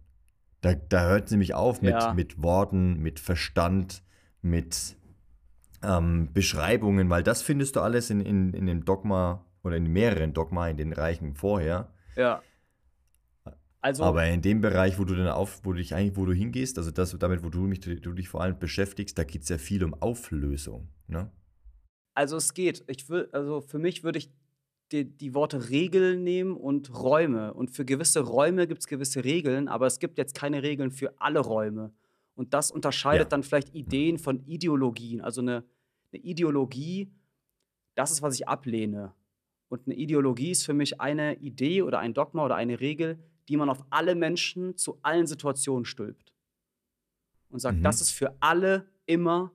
Da, da hört es nämlich auf mit, Ja. mit Worten, mit Verstand, mit ähm, Beschreibungen, weil das findest du alles in, in, in dem Dogma oder in mehreren Dogma, in den Reichen vorher. Ja. Also, Aber in dem Bereich, wo du dann auf, wo du dich eigentlich, wo du hingehst, also das damit, wo du, mich, du dich vor allem beschäftigst, da geht es ja viel um Auflösung. Ne? also es geht. Ich will, also für mich würde ich die, die Worte Regeln nehmen und Räume. Und für gewisse Räume gibt es gewisse Regeln, aber es gibt jetzt keine Regeln für alle Räume. Und das unterscheidet Ja. dann vielleicht Ideen von Ideologien. Also eine, eine Ideologie, das ist, was ich ablehne. Und eine Ideologie ist für mich eine Idee oder ein Dogma oder eine Regel, die man auf alle Menschen zu allen Situationen stülpt. Und sagt, Mhm. das ist für alle immer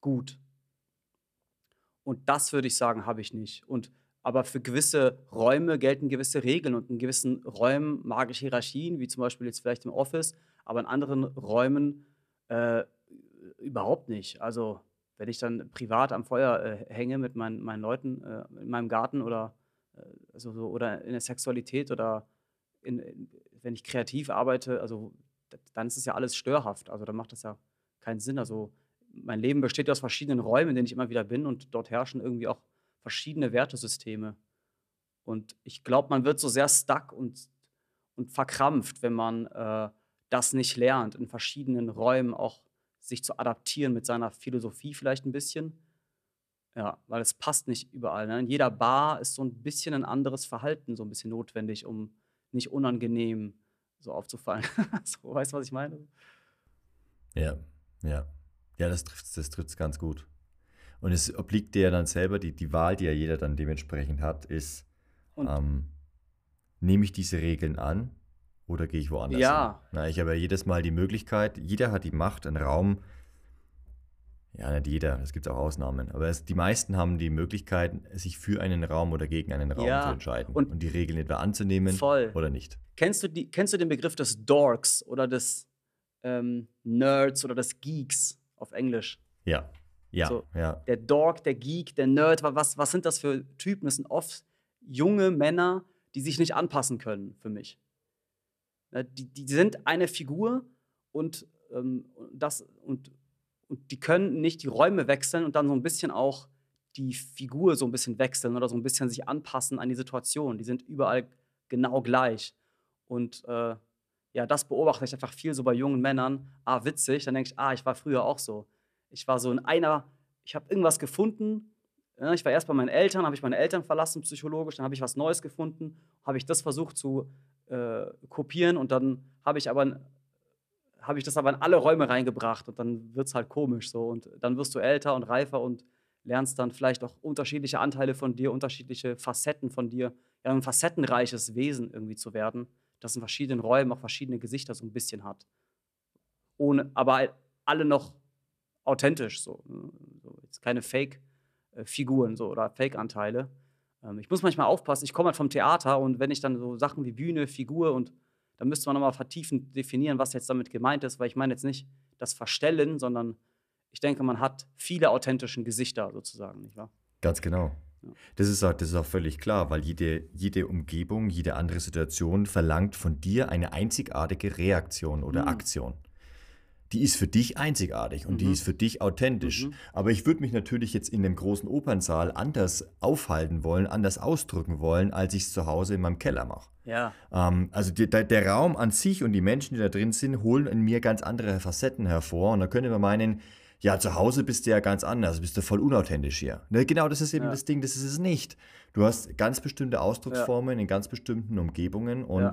gut. Und das würde ich sagen, habe ich nicht. Und aber für gewisse Räume gelten gewisse Regeln und in gewissen Räumen mag ich Hierarchien, wie zum Beispiel jetzt vielleicht im Office, aber in anderen Räumen äh, überhaupt nicht. Also wenn ich dann privat am Feuer äh, hänge mit meinen, meinen Leuten äh, in meinem Garten oder, äh, also so, oder in der Sexualität oder in, in, wenn ich kreativ arbeite, also dann ist es ja alles störhaft. Also dann macht das ja keinen Sinn. Also mein Leben besteht aus verschiedenen Räumen, in denen ich immer wieder bin und dort herrschen irgendwie auch verschiedene Wertesysteme. Und ich glaube, man wird so sehr stuck und, und verkrampft, wenn man äh, das nicht lernt, in verschiedenen Räumen auch sich zu adaptieren mit seiner Philosophie vielleicht ein bisschen. Ja, weil es passt nicht überall. Ne? In jeder Bar ist so ein bisschen ein anderes Verhalten so ein bisschen notwendig, um nicht unangenehm so aufzufallen. *laughs* so, weißt du, was ich meine? Ja, ja. Ja, das trifft das trifft's ganz gut. Und es obliegt dir ja dann selber, die, die Wahl, die ja jeder dann dementsprechend hat, ist, ähm, nehme ich diese Regeln an oder gehe ich woanders Ja. hin? Na, ich habe ja jedes Mal die Möglichkeit, jeder hat die Macht, einen Raum, ja, nicht jeder, es gibt auch Ausnahmen, aber es, die meisten haben die Möglichkeit, sich für einen Raum oder gegen einen Raum Ja, zu entscheiden und- und, die Regeln etwa anzunehmen Voll. oder nicht. Kennst du, die, kennst du den Begriff des Dorks oder des ähm, Nerds oder des Geeks auf Englisch? Ja, ja, So. ja. Der Dork, der Geek, der Nerd, wa- was, was sind das für Typen? Das sind oft junge Männer, die sich nicht anpassen können für mich. Ne, Die, die sind eine Figur und, ähm, das, und, und die können nicht die Räume wechseln und dann so ein bisschen auch die Figur so ein bisschen wechseln oder so ein bisschen sich anpassen an die Situation. Die sind überall genau gleich. Und äh, ja, das beobachte ich einfach viel so bei jungen Männern. Ah, witzig. Dann denke ich, ah, ich war früher auch so. Ich war so in einer, ich habe irgendwas gefunden. Ja, ich war erst bei meinen Eltern, habe ich meine Eltern verlassen psychologisch, dann habe ich was Neues gefunden, habe ich das versucht zu äh, kopieren und dann habe ich aber ich das aber in alle Räume reingebracht und dann wird es halt komisch so und dann wirst du älter und reifer und lernst dann vielleicht auch unterschiedliche Anteile von dir, unterschiedliche Facetten von dir, ja, ein facettenreiches Wesen irgendwie zu werden, das in verschiedenen Räumen auch verschiedene Gesichter so ein bisschen hat. Ohne, aber alle noch authentisch so. ne? so jetzt keine Fake-Figuren so oder Fake-Anteile. Ähm, ich muss manchmal aufpassen, ich komme halt vom Theater und wenn ich dann so Sachen wie Bühne, Figur und da müsste man nochmal vertiefend definieren, was jetzt damit gemeint ist, weil ich meine jetzt nicht das Verstellen, sondern ich denke, man hat viele authentische Gesichter sozusagen, nicht wahr? Ganz genau. Das ist, auch, das ist auch völlig klar, weil jede, jede Umgebung, jede andere Situation verlangt von dir eine einzigartige Reaktion oder Mhm. Aktion. Die ist für dich einzigartig und die Mhm. ist für dich authentisch. Mhm. Aber ich würde mich natürlich jetzt in dem großen Opernsaal anders aufhalten wollen, anders ausdrücken wollen, als ich es zu Hause in meinem Keller mache. Ja, Ähm, also die, der, der Raum an sich und die Menschen, die da drin sind, holen in mir ganz andere Facetten hervor. Und da könnte man meinen, ja, zu Hause bist du ja ganz anders, bist du voll unauthentisch hier. Ne, genau, das ist eben Ja. das Ding, das ist es nicht. Du hast ganz bestimmte Ausdrucksformen in ganz bestimmten Umgebungen und Ja.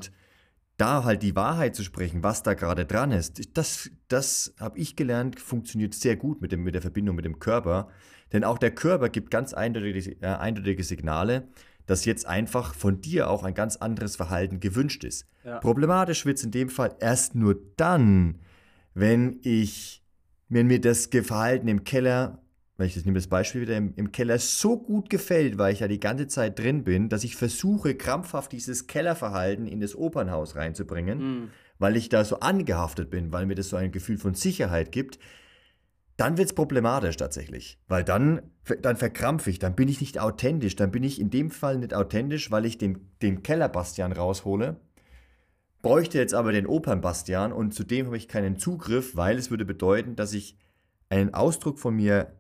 Da halt die Wahrheit zu sprechen, was da gerade dran ist, das, das habe ich gelernt, funktioniert sehr gut mit, dem, mit der Verbindung mit dem Körper. Denn auch der Körper gibt ganz eindeutige, äh, eindeutige Signale, dass jetzt einfach von dir auch ein ganz anderes Verhalten gewünscht ist. ja. Problematisch wird es in dem Fall erst nur dann, wenn ich, wenn mir das Verhalten im Keller, wenn ich das nehme das Beispiel wieder, im, im Keller so gut gefällt, weil ich da die ganze Zeit drin bin, dass ich versuche, krampfhaft dieses Kellerverhalten in das Opernhaus reinzubringen, Mhm. weil ich da so angehaftet bin, weil mir das so ein Gefühl von Sicherheit gibt, dann wird es problematisch tatsächlich. Weil dann, dann verkrampfe ich, dann bin ich nicht authentisch, dann bin ich in dem Fall nicht authentisch, weil ich den, den Kellerbastian raushole, bräuchte jetzt aber den Opernbastian und zudem habe ich keinen Zugriff, weil es würde bedeuten, dass ich einen Ausdruck von mir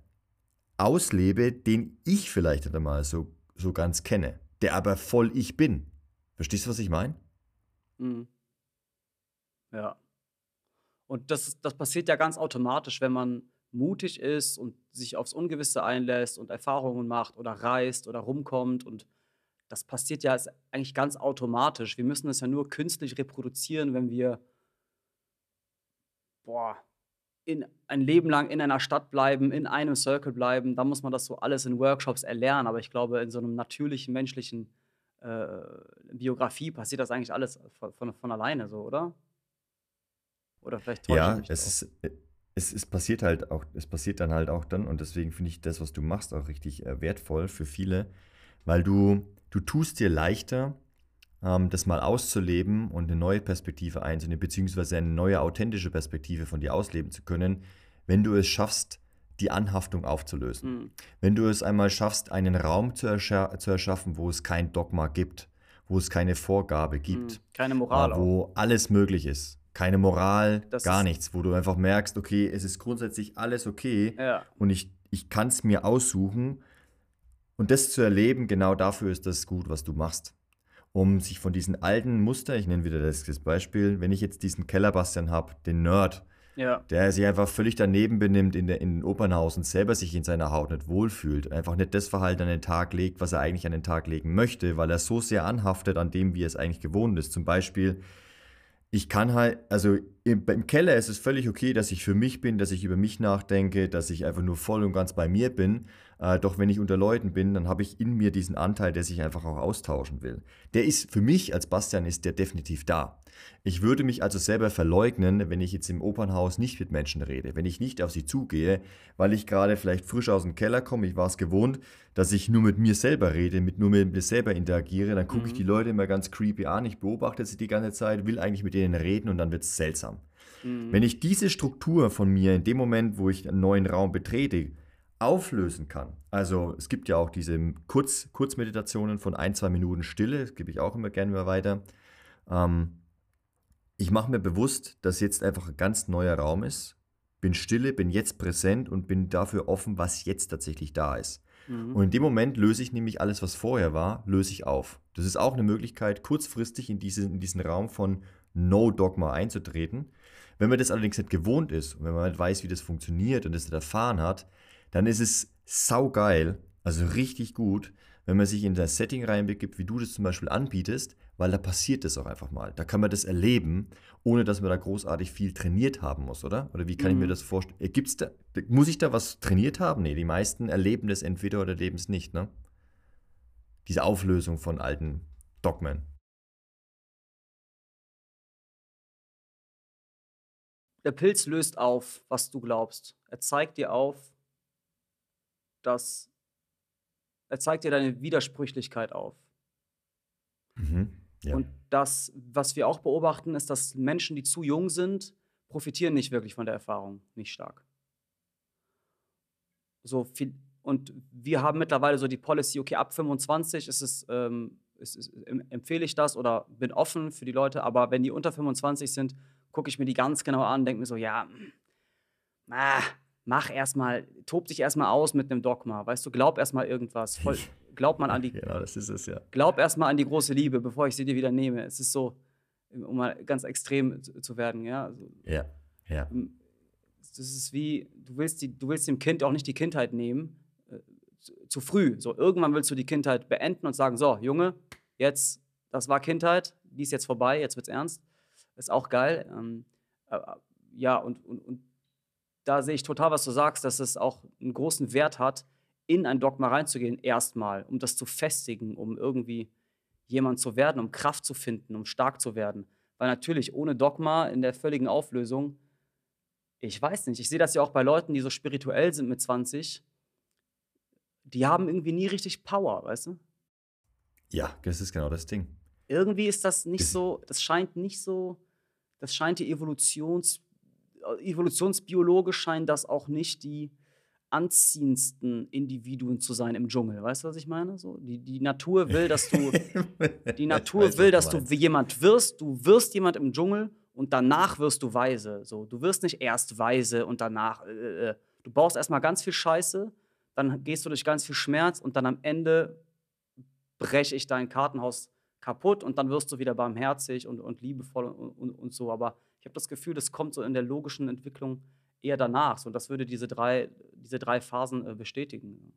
auslebe, den ich vielleicht nicht einmal so, so ganz kenne, der aber voll ich bin. Verstehst du, was ich meine? Mhm. Ja. Und das, das passiert ja ganz automatisch, wenn man mutig ist und sich aufs Ungewisse einlässt und Erfahrungen macht oder reist oder rumkommt. Und das passiert ja eigentlich ganz automatisch. Wir müssen es ja nur künstlich reproduzieren, wenn wir boah, in ein Leben lang in einer Stadt bleiben, in einem Circle bleiben. Da muss man das so alles in Workshops erlernen. Aber ich glaube, in so einem natürlichen, menschlichen äh, Biografie passiert das eigentlich alles von, von, von alleine so, oder? Oder vielleicht täusche ich Ja, mich es auch. ist, es, es passiert halt auch, es passiert dann halt auch dann und deswegen finde ich das, was du machst, auch richtig äh, wertvoll für viele, weil du, du tust dir leichter, das mal auszuleben und eine neue Perspektive einzunehmen, beziehungsweise eine neue authentische Perspektive von dir ausleben zu können, wenn du es schaffst, die Anhaftung aufzulösen. Mhm. Wenn du es einmal schaffst, einen Raum zu, erscha zu erschaffen, wo es kein Dogma gibt, wo es keine Vorgabe gibt, Mhm. Keine Moral auch. wo alles möglich ist. Keine Moral, Das gar nichts, wo du einfach merkst, okay, es ist grundsätzlich alles okay Ja, und ich, ich kann es mir aussuchen. Und das zu erleben, genau dafür ist das gut, was du machst. Um sich von diesen alten Muster, ich nenne wieder das, das Beispiel, wenn ich jetzt diesen Kellerbastian habe, den Nerd, ja, der sich einfach völlig daneben benimmt in, der, in den Opernhaus und selber sich in seiner Haut nicht wohlfühlt, einfach nicht das Verhalten an den Tag legt, was er eigentlich an den Tag legen möchte, weil er so sehr anhaftet an dem, wie er es eigentlich gewohnt ist. Zum Beispiel, ich kann halt, also im, im Keller ist es völlig okay, dass ich für mich bin, dass ich über mich nachdenke, dass ich einfach nur voll und ganz bei mir bin. Äh, doch wenn ich unter Leuten bin, dann habe ich in mir diesen Anteil, der sich einfach auch austauschen will. Der ist für mich als Bastian ist der definitiv da. Ich würde mich also selber verleugnen, wenn ich jetzt im Opernhaus nicht mit Menschen rede, wenn ich nicht auf sie zugehe, weil ich gerade vielleicht frisch aus dem Keller komme, ich war es gewohnt, dass ich nur mit mir selber rede, mit nur mit mir selber interagiere, dann gucke ich Mhm. die Leute immer ganz creepy an, ich beobachte sie die ganze Zeit, will eigentlich mit denen reden und dann wird es seltsam. mhm. Wenn ich diese Struktur von mir in dem Moment, wo ich einen neuen Raum betrete, auflösen kann, also es gibt ja auch diese Kurz, Kurzmeditationen von ein, zwei Minuten Stille, das gebe ich auch immer gerne mal weiter. Ähm, ich mache mir bewusst, dass jetzt einfach ein ganz neuer Raum ist, bin stille, bin jetzt präsent und bin dafür offen, was jetzt tatsächlich da ist. Mhm. Und in dem Moment löse ich nämlich alles, was vorher war, löse ich auf. Das ist auch eine Möglichkeit, kurzfristig in, diese, in diesen Raum von No-Dogma einzutreten. Wenn man das allerdings nicht gewohnt ist und wenn man nicht weiß, wie das funktioniert und das nicht erfahren hat, dann ist es saugeil, also richtig gut, wenn man sich in das Setting reinbegibt, wie du das zum Beispiel anbietest, weil da passiert das auch einfach mal. Da kann man das erleben, ohne dass man da großartig viel trainiert haben muss, oder? Oder wie kann ich mir Mhm. das vorstellen? Äh, Gibt's da, muss ich da was trainiert haben? Nee, die meisten erleben das entweder oder erleben es nicht, ne? Diese Auflösung von alten Dogmen. Der Pilz löst auf, was du glaubst. Er zeigt dir auf, dass er zeigt dir deine Widersprüchlichkeit auf. Mhm. Ja. Und das, was wir auch beobachten, ist, dass Menschen, die zu jung sind, profitieren nicht wirklich von der Erfahrung, nicht stark. so viel, und wir haben mittlerweile so die Policy, okay, ab 25 ist es, ähm, ist, ist, empfehle ich das oder bin offen für die Leute, aber wenn die unter 25 sind, gucke ich mir die ganz genau an, denke mir so, ja, ah, mach erstmal, tob dich erstmal aus mit einem Dogma, weißt du, glaub erstmal irgendwas. Voll, *laughs* glaub mal an die. Genau, das ist es, ja. Glaub erstmal an die große Liebe, bevor ich sie dir wieder nehme. Es ist so, um mal ganz extrem zu werden, ja. Also, ja, ja. Das ist wie, du willst, die, du willst dem Kind auch nicht die Kindheit nehmen, äh, zu, früh. So, irgendwann willst du die Kindheit beenden und sagen: So, Junge, jetzt, das war Kindheit, die ist jetzt vorbei, jetzt wird's ernst. Ist auch geil. Ähm, äh, ja, und, und, und da sehe ich total, was du sagst, dass es auch einen großen Wert hat, in ein Dogma reinzugehen, erstmal, um das zu festigen, um irgendwie jemand zu werden, um Kraft zu finden, um stark zu werden. Weil natürlich ohne Dogma in der völligen Auflösung, ich weiß nicht, ich sehe das ja auch bei Leuten, die so spirituell sind mit 20, die haben irgendwie nie richtig Power, weißt du? Ja, das ist genau das Ding. Irgendwie ist das nicht so, das scheint nicht so, das scheint die Evolutions, evolutionsbiologisch scheint das auch nicht die anziehendsten Individuen zu sein im Dschungel. Weißt du, was ich meine? So, die, die Natur will, dass du *laughs* die Natur weiß, will, dass du jemand wirst. Du wirst jemand im Dschungel und danach wirst du weise. So, du wirst nicht erst weise und danach. Äh, äh, du baust erstmal ganz viel Scheiße, dann gehst du durch ganz viel Schmerz und dann am Ende breche ich dein Kartenhaus kaputt und dann wirst du wieder barmherzig und, und liebevoll und, und, und so. Aber ich habe das Gefühl, das kommt so in der logischen Entwicklung eher danach. So, und das würde diese drei, diese drei Phasen äh, bestätigen.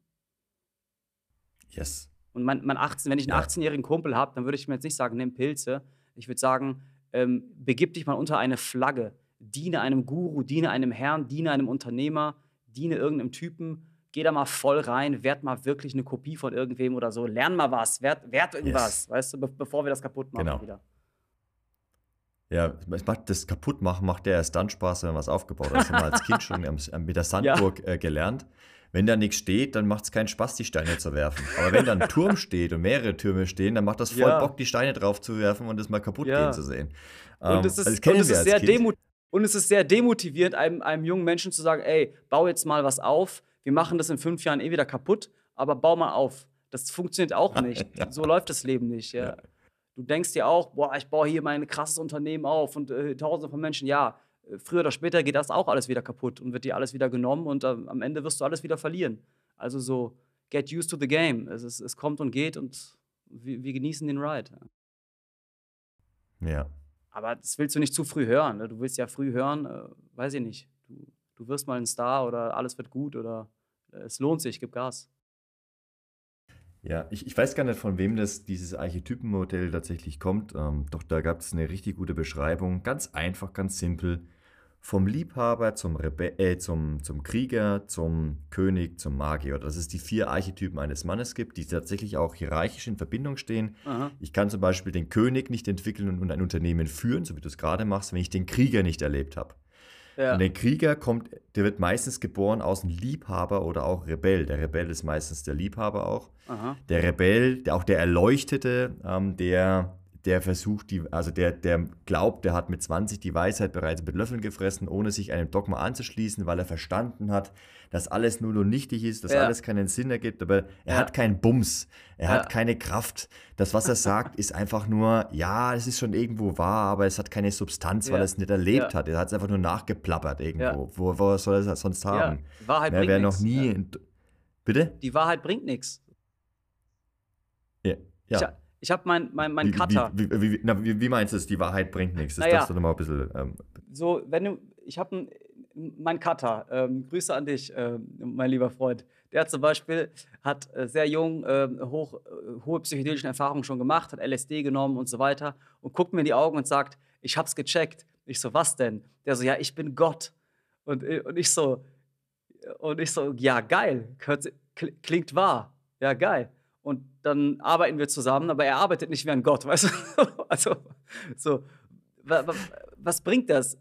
Yes. Und mein, mein 18, wenn ich einen ja. 18-jährigen Kumpel habe, dann würde ich mir jetzt nicht sagen, nimm Pilze. Ich würde sagen, ähm, begib dich mal unter eine Flagge. Diene einem Guru, diene einem Herrn, diene einem Unternehmer, diene irgendeinem Typen. Geh da mal voll rein, werd mal wirklich eine Kopie von irgendwem oder so. Lern mal was, werd, werd irgendwas, yes. weißt du, be bevor wir das kaputt machen genau. wieder. Ja, das Kaputtmachen macht ja erst dann Spaß, wenn man was aufgebaut hat. Das haben wir als Kind schon *laughs* mit der Sandburg ja. äh, gelernt. Wenn da nichts steht, dann macht es keinen Spaß, die Steine zu werfen. Aber wenn da ein Turm *laughs* steht und mehrere Türme stehen, dann macht das voll ja. Bock, die Steine drauf zu werfen und es mal kaputt ja. gehen zu sehen. Und, ähm, es ist, also und, es ist sehr und es ist sehr demotivierend, einem, einem jungen Menschen zu sagen, ey, bau jetzt mal was auf, wir machen das in fünf Jahren eh wieder kaputt, aber bau mal auf. Das funktioniert auch *laughs* nicht. so läuft das Leben nicht. Ja. Du denkst dir auch, boah, ich baue hier mein krasses Unternehmen auf und äh, tausende von Menschen. Ja, äh, früher oder später geht das auch alles wieder kaputt und wird dir alles wieder genommen und äh, am Ende wirst du alles wieder verlieren. Also so, get used to the game. Es, ist, es kommt und geht und wir, wir genießen den Ride. Ja. Aber das willst du nicht zu früh hören. Ne? Du willst ja früh hören, äh, weiß ich nicht. Du, du wirst mal ein Star oder alles wird gut oder äh, es lohnt sich, gib Gas. Ja, ich, ich weiß gar nicht, von wem das dieses Archetypenmodell tatsächlich kommt. Ähm, doch da gab es eine richtig gute Beschreibung. Ganz einfach, ganz simpel. Vom Liebhaber zum, Rebe äh, zum, zum Krieger, zum König, zum Magier. Dass es die vier Archetypen eines Mannes gibt, die tatsächlich auch hierarchisch in Verbindung stehen. Aha. Ich kann zum Beispiel den König nicht entwickeln und ein Unternehmen führen, so wie du es gerade machst, wenn ich den Krieger nicht erlebt habe. Ja. Und der Krieger kommt, der wird meistens geboren aus einem Liebhaber oder auch Rebell. Der Rebell ist meistens der Liebhaber auch. Aha. Der Rebell, der, auch der Erleuchtete, ähm, der der versucht, die, also der, der glaubt, der hat mit 20 die Weisheit bereits mit Löffeln gefressen, ohne sich einem Dogma anzuschließen, weil er verstanden hat, dass alles null und nichtig ist, dass ja. alles keinen Sinn ergibt, aber er ja. hat keinen Bums, er ja. hat keine Kraft. Das, was er sagt, ist einfach nur, ja, es ist schon irgendwo wahr, aber es hat keine Substanz, weil er es nicht erlebt hat. Er hat es einfach nur nachgeplappert irgendwo. Wo, wo soll er es sonst haben? Wahrheit Mehr bringt noch nie. Bitte? Die Wahrheit bringt nichts. Ja. ja. Ich habe mein, mein, mein Cutter. Wie, wie, wie, na, wie, meinst du es, die Wahrheit bringt nichts? Das naja, darfst du nochmal ein bisschen. Ähm, so, wenn du, ich habe mein Cutter, ähm, Grüße an dich, ähm, mein lieber Freund. Der zum Beispiel hat äh, sehr jung ähm, hoch, äh, hohe psychedelische Erfahrungen schon gemacht, hat LSD genommen und so weiter und guckt mir in die Augen und sagt, ich hab's gecheckt. Ich so, was denn? Der so, ja, ich bin Gott. Und, äh, und ich so, und ich so, ja, geil, klingt wahr. Ja, geil und dann arbeiten wir zusammen, aber er arbeitet nicht wie ein Gott, *laughs* weißt du? Also, so, was bringt das?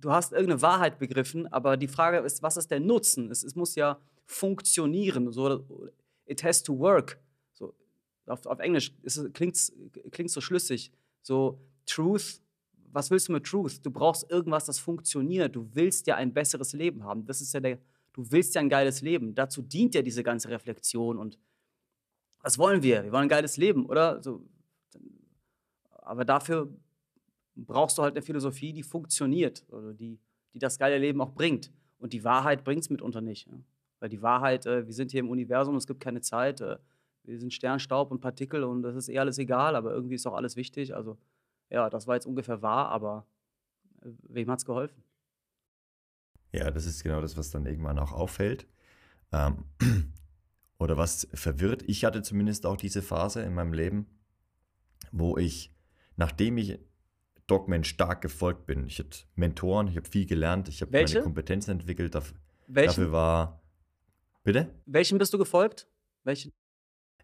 Du hast irgendeine Wahrheit begriffen, aber die Frage ist, was ist der Nutzen? Es, es muss ja funktionieren, so, it has to work. So, auf, auf Englisch klingt es so schlüssig. So, Truth, was willst du mit Truth? Du brauchst irgendwas, das funktioniert. Du willst ja ein besseres Leben haben. Das ist ja der, du willst ja ein geiles Leben. Dazu dient ja diese ganze Reflexion und was wollen wir? Wir wollen ein geiles Leben, oder? So, aber dafür brauchst du halt eine Philosophie, die funktioniert, oder die, die das geile Leben auch bringt. Und die Wahrheit bringt es mitunter nicht. Ja? Weil die Wahrheit, äh, wir sind hier im Universum, es gibt keine Zeit, äh, wir sind Sternstaub und Partikel und das ist eh alles egal, aber irgendwie ist auch alles wichtig. Also ja, das war jetzt ungefähr wahr, aber äh, wem hat es geholfen? Ja, das ist genau das, was dann irgendwann auch auffällt. Ähm, oder was verwirrt. Ich hatte zumindest auch diese Phase in meinem Leben, wo ich, nachdem ich Dogmen stark gefolgt bin, ich hatte Mentoren, ich habe viel gelernt, ich habe meine Kompetenzen entwickelt. Dafür, dafür war. Bitte? Welchen bist du gefolgt? Welchen?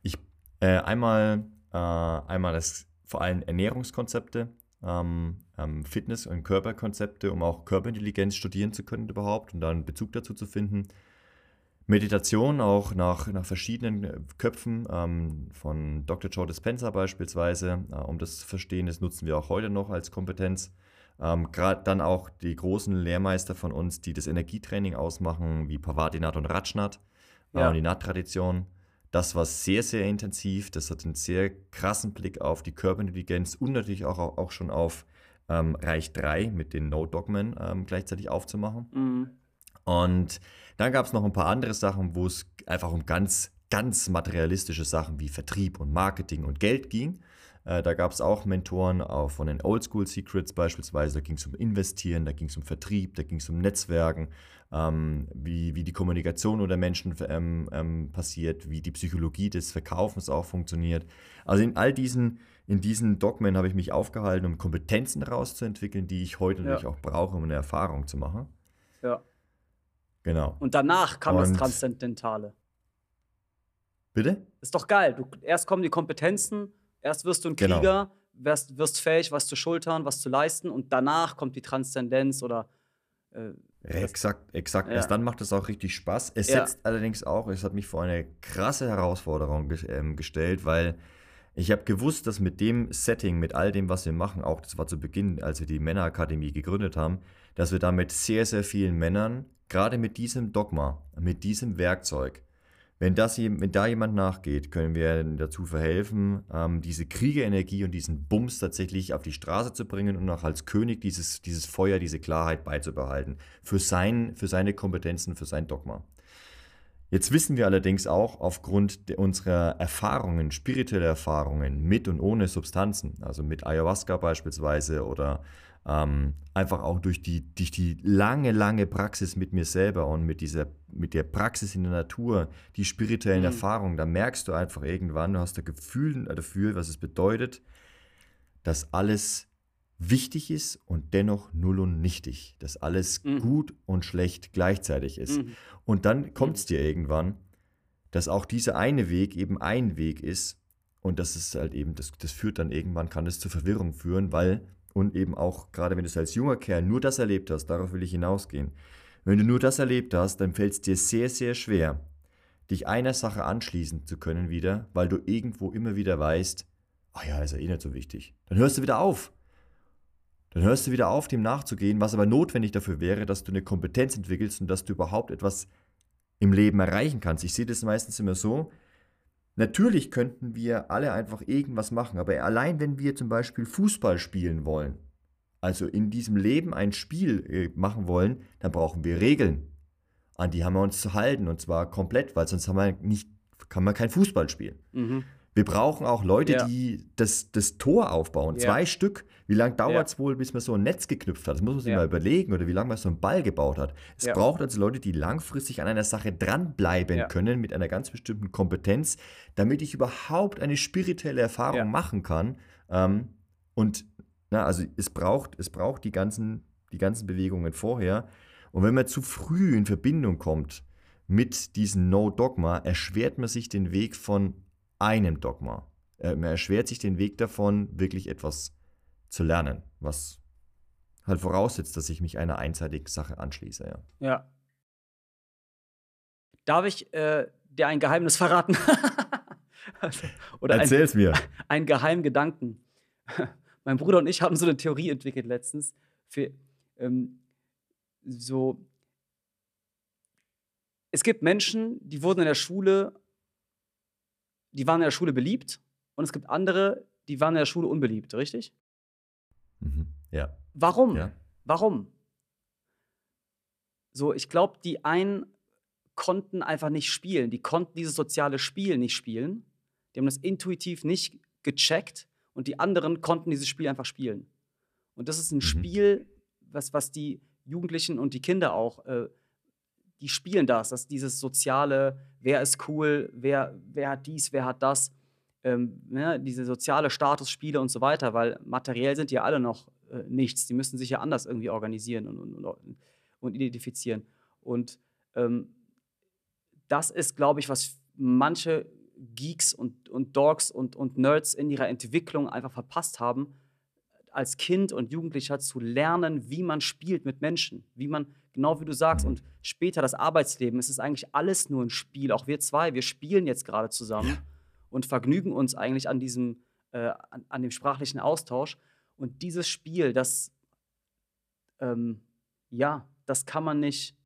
Ich äh, einmal, äh, einmal das vor allem Ernährungskonzepte, ähm, ähm, Fitness- und Körperkonzepte, um auch Körperintelligenz studieren zu können überhaupt und dann Bezug dazu zu finden. Meditation auch nach, nach verschiedenen äh, Köpfen ähm, von Dr. Joe Dispenza beispielsweise, äh, um das zu verstehen, das nutzen wir auch heute noch als Kompetenz. Ähm, Gerade dann auch die großen Lehrmeister von uns, die das Energietraining ausmachen, wie Pavadinath und Rajnath, äh, ja. die Nath-Tradition. Das war sehr, sehr intensiv. Das hat einen sehr krassen Blick auf die Körperintelligenz und natürlich auch, auch schon auf ähm, Reich 3 mit den No-Dogmen ähm, gleichzeitig aufzumachen. Mhm. Und dann gab es noch ein paar andere Sachen, wo es einfach um ganz, ganz materialistische Sachen wie Vertrieb und Marketing und Geld ging. Äh, da gab es auch Mentoren auch von den Oldschool Secrets beispielsweise. Da ging es um Investieren, da ging es um Vertrieb, da ging es um Netzwerken, ähm, wie, wie die Kommunikation unter Menschen ähm, ähm, passiert, wie die Psychologie des Verkaufens auch funktioniert. Also in all diesen, in diesen Dogmen habe ich mich aufgehalten, um Kompetenzen rauszuentwickeln, die ich heute ja. natürlich auch brauche, um eine Erfahrung zu machen. Ja. Genau. Und danach kam Und das Transzendentale. Bitte? Ist doch geil. Du, erst kommen die Kompetenzen, erst wirst du ein genau. Krieger, genau. wirst, wirst fähig, was zu schultern, was zu leisten und danach kommt die Transzendenz oder äh, Exakt, exakt. Ja. Erst dann macht es auch richtig Spaß. Es ja. setzt allerdings auch, es hat mich vor eine krasse Herausforderung ähm, gestellt, weil ich habe gewusst, dass mit dem Setting, mit all dem, was wir machen, auch das war zu Beginn, als wir die Männerakademie gegründet haben, dass wir da mit sehr, sehr vielen Männern, gerade mit diesem Dogma, mit diesem Werkzeug, wenn, das, wenn da jemand nachgeht, können wir dazu verhelfen, ähm, diese Kriegerenergie und diesen Bums tatsächlich auf die Straße zu bringen und auch als König dieses, dieses Feuer, diese Klarheit beizubehalten. Für, sein, für seine Kompetenzen, für sein Dogma. Jetzt wissen wir allerdings auch aufgrund unserer Erfahrungen, spirituelle Erfahrungen mit und ohne Substanzen, also mit Ayahuasca beispielsweise oder ähm, einfach auch durch die, durch die lange, lange Praxis mit mir selber und mit dieser, mit der Praxis in der Natur, die spirituellen mhm. Erfahrungen, da merkst du einfach irgendwann, du hast ein Gefühl dafür, was es bedeutet, dass alles wichtig ist und dennoch null und nichtig, dass alles mhm. gut und schlecht gleichzeitig ist. Mhm. Und dann kommt es mhm. dir irgendwann, dass auch dieser eine Weg eben ein Weg ist und das ist halt eben, das, das führt dann irgendwann, kann es zur Verwirrung führen, weil und eben auch, gerade wenn du als junger Kerl nur das erlebt hast, darauf will ich hinausgehen. Wenn du nur das erlebt hast, dann fällt es dir sehr, sehr schwer, dich einer Sache anschließen zu können wieder, weil du irgendwo immer wieder weißt, ach ja, ist ja eh nicht so wichtig. Dann hörst du wieder auf. Dann hörst du wieder auf, dem nachzugehen, was aber notwendig dafür wäre, dass du eine Kompetenz entwickelst und dass du überhaupt etwas im Leben erreichen kannst. Ich sehe das meistens immer so, Natürlich könnten wir alle einfach irgendwas machen, aber allein wenn wir zum Beispiel Fußball spielen wollen, also in diesem Leben ein Spiel äh, machen wollen, dann brauchen wir Regeln. An die haben wir uns zu halten und zwar komplett, weil sonst haben wir nicht, kann man kein Fußball spielen. Mhm. Wir brauchen auch Leute, ja. die das, das Tor aufbauen. Ja. Zwei Stück. Wie lange dauert es ja. wohl, bis man so ein Netz geknüpft hat? Das muss man sich mal überlegen. Oder wie lange man so einen Ball gebaut hat. Es braucht also Leute, die langfristig an einer Sache dranbleiben können, mit einer ganz bestimmten Kompetenz, damit ich überhaupt eine spirituelle Erfahrung machen kann. Ähm, und na, also es braucht, es braucht die ganzen, die ganzen Bewegungen vorher. Und wenn man zu früh in Verbindung kommt mit diesem No-Dogma, erschwert man sich den Weg von einem Dogma. Man erschwert sich den Weg davon, wirklich etwas zu lernen, was halt voraussetzt, dass ich mich einer einseitigen Sache anschließe. Ja. ja. Darf ich äh, dir ein Geheimnis verraten? *laughs* Oder Erzähl's ein, mir. Ein Geheimgedanken. *laughs* mein Bruder und ich haben so eine Theorie entwickelt letztens für ähm, so es gibt Menschen, die wurden in der Schule, die waren in der Schule beliebt und es gibt andere, die waren in der Schule unbeliebt, richtig? Mhm. Ja. Warum? Ja. Warum? So, ich glaube, die einen konnten einfach nicht spielen. Die konnten dieses soziale Spiel nicht spielen. Die haben das intuitiv nicht gecheckt und die anderen konnten dieses Spiel einfach spielen. Und das ist ein Mhm. Spiel, was, was die Jugendlichen und die Kinder auch, äh, die spielen das, dass dieses soziale, wer ist cool, wer, wer hat dies, wer hat das, ähm, ne, diese soziale Statusspiele und so weiter, weil materiell sind ja alle noch äh, nichts. Die müssen sich ja anders irgendwie organisieren und, und, und, und identifizieren. Und ähm, das ist, glaube ich, was manche Geeks und, und Dogs und, und Nerds in ihrer Entwicklung einfach verpasst haben, als Kind und Jugendlicher zu lernen, wie man spielt mit Menschen, wie man, genau wie du sagst, und später das Arbeitsleben, es ist eigentlich alles nur ein Spiel. Auch wir zwei, wir spielen jetzt gerade zusammen Ja. und vergnügen uns eigentlich an diesem, äh, an, an dem sprachlichen Austausch. Und dieses Spiel, das, ähm, ja, das kann man nicht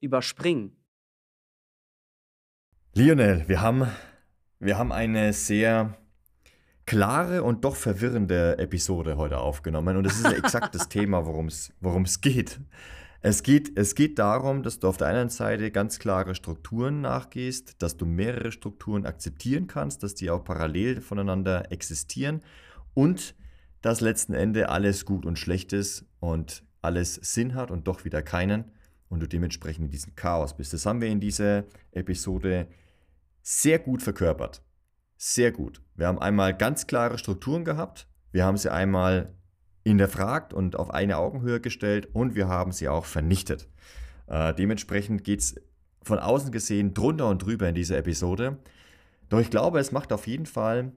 überspringen. Lionel, wir haben, wir haben eine sehr klare und doch verwirrende Episode heute aufgenommen. Und es ist ja *laughs* exakt das Thema, worum es worum es geht. Es geht. Es geht darum, dass du auf der einen Seite ganz klare Strukturen nachgehst, dass du mehrere Strukturen akzeptieren kannst, dass die auch parallel voneinander existieren und dass letzten Endes alles gut und schlecht ist und alles Sinn hat und doch wieder keinen und du dementsprechend in diesem Chaos bist. Das haben wir in dieser Episode sehr gut verkörpert. Sehr gut. Wir haben einmal ganz klare Strukturen gehabt. Wir haben sie einmal hinterfragt und auf eine Augenhöhe gestellt und wir haben sie auch vernichtet. Äh, dementsprechend geht es von außen gesehen drunter und drüber in dieser Episode. Doch ich glaube, es macht auf jeden Fall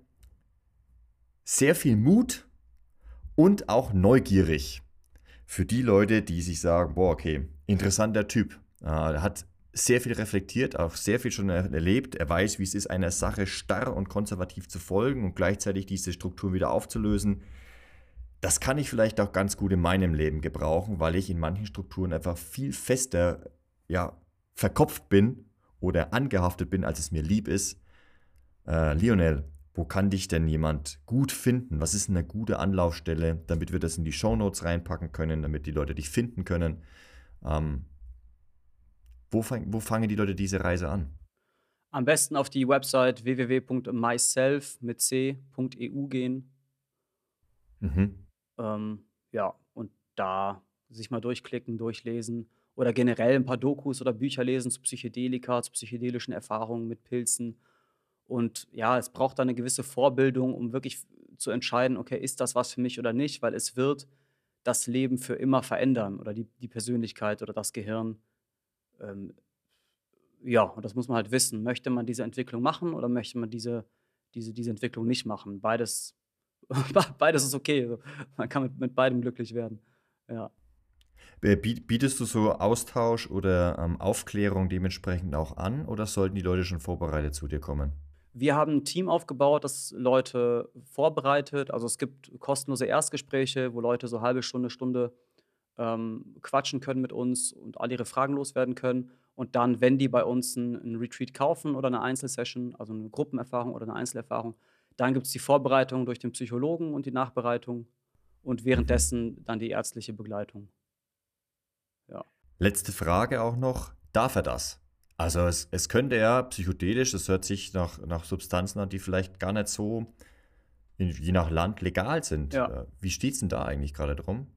sehr viel Mut und auch neugierig für die Leute, die sich sagen, boah, okay, interessanter Typ. Äh, Er hat sehr viel reflektiert, auch sehr viel schon er- erlebt. Er weiß, wie es ist, einer Sache starr und konservativ zu folgen und gleichzeitig diese Struktur wieder aufzulösen. Das kann ich vielleicht auch ganz gut in meinem Leben gebrauchen, weil ich in manchen Strukturen einfach viel fester ja, verkopft bin oder angehaftet bin, als es mir lieb ist. Äh, Lionel, wo kann dich denn jemand gut finden? Was ist eine gute Anlaufstelle, damit wir das in die Shownotes reinpacken können, damit die Leute dich finden können? Ähm, wo, fang, wo fangen die Leute diese Reise an? Am besten auf die Website www.myself mit c.eu gehen. Mhm. Ähm, ja, und da sich mal durchklicken, durchlesen oder generell ein paar Dokus oder Bücher lesen zu Psychedelika, zu psychedelischen Erfahrungen mit Pilzen. Und ja, es braucht da eine gewisse Vorbildung, um wirklich zu entscheiden, okay, ist das was für mich oder nicht, weil es wird das Leben für immer verändern oder die, die Persönlichkeit oder das Gehirn. Ähm, ja, und das muss man halt wissen. Möchte man diese Entwicklung machen oder möchte man diese, diese, diese Entwicklung nicht machen? Beides, *laughs* beides ist okay. Man kann mit, mit beidem glücklich werden. Ja. Äh, biet- Bietest du so Austausch oder ähm, Aufklärung dementsprechend auch an oder sollten die Leute schon vorbereitet zu dir kommen? Wir haben ein Team aufgebaut, das Leute vorbereitet. Also es gibt kostenlose Erstgespräche, wo Leute so halbe Stunde, Stunde ähm, quatschen können mit uns und all ihre Fragen loswerden können. Und dann, wenn die bei uns ein, ein Retreat kaufen oder eine Einzelsession, also eine Gruppenerfahrung oder eine Einzelerfahrung, dann gibt es die Vorbereitung durch den Psychologen und die Nachbereitung und währenddessen dann die ärztliche Begleitung. Letzte Frage auch noch, darf er das? Also es, es könnte ja psychedelisch, das hört sich nach, nach Substanzen an, die vielleicht gar nicht so, in, je nach Land, legal sind. Ja. Äh, Wie steht es denn da eigentlich gerade drum?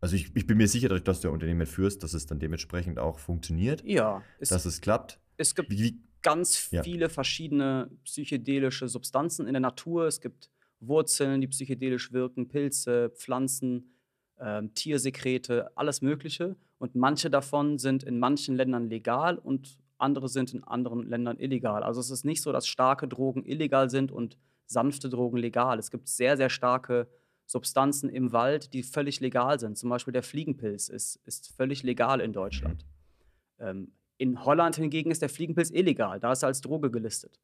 Also ich, ich bin mir sicher, dass du ein Unternehmen führst, dass es dann dementsprechend auch funktioniert, Ja, es, dass es klappt. es gibt wie, ganz Ja. viele verschiedene psychedelische Substanzen in der Natur. Es gibt Wurzeln, die psychedelisch wirken, Pilze, Pflanzen, ähm, Tiersekrete, alles Mögliche. Und manche davon sind in manchen Ländern legal und andere sind in anderen Ländern illegal. Also es ist nicht so, dass starke Drogen illegal sind und sanfte Drogen legal. Es gibt sehr, sehr starke Substanzen im Wald, die völlig legal sind. Zum Beispiel der Fliegenpilz ist, ist völlig legal in Deutschland. Ähm, in Holland hingegen ist der Fliegenpilz illegal, da ist er als Droge gelistet.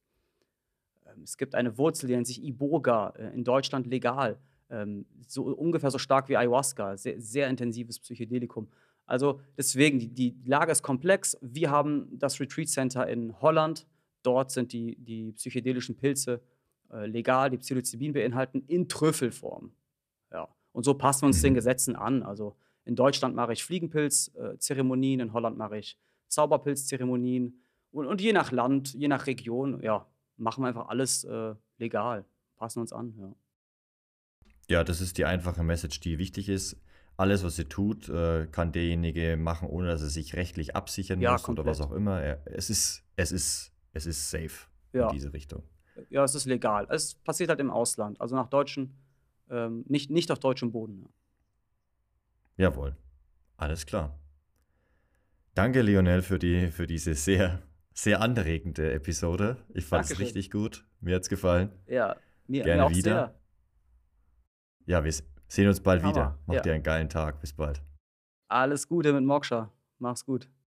Ähm, es gibt eine Wurzel, die nennt sich Iboga, äh, in Deutschland legal. Ähm, so ungefähr so stark wie Ayahuasca, sehr, sehr intensives Psychedelikum. Also deswegen, die, die Lage ist komplex. Wir haben das Retreat Center in Holland. Dort sind die, die psychedelischen Pilze äh, legal, die Psilocybin beinhalten, in Trüffelform. Ja. Und so passen wir uns den Mhm. Gesetzen an. Also in Deutschland mache ich Fliegenpilz-Zeremonien, in Holland mache ich Zauberpilz-Zeremonien. Und, und je nach Land, je nach Region, ja, machen wir einfach alles äh, legal, passen uns an. Ja. Ja, das ist die einfache Message, die wichtig ist. Alles, was ihr tut, äh, kann derjenige machen, ohne dass er sich rechtlich absichern Ja, muss oder was komplett. auch immer. Er, es ist, es ist, es ist safe in Ja. diese Richtung. Ja, es ist legal. Es passiert halt im Ausland, also nach deutschen, ähm, nicht, nicht auf deutschem Boden. Ja. Jawohl. Alles klar. Danke, Lionel, für die, für diese sehr, sehr anregende Episode. Ich fand es richtig gut. Mir hat es gefallen. Ja, mir, Gerne mir wieder. sehr. Ja, wir sehen uns bald Hammer. wieder. Macht Ja. dir einen geilen Tag. Bis bald. Alles Gute mit Moksha. Mach's gut.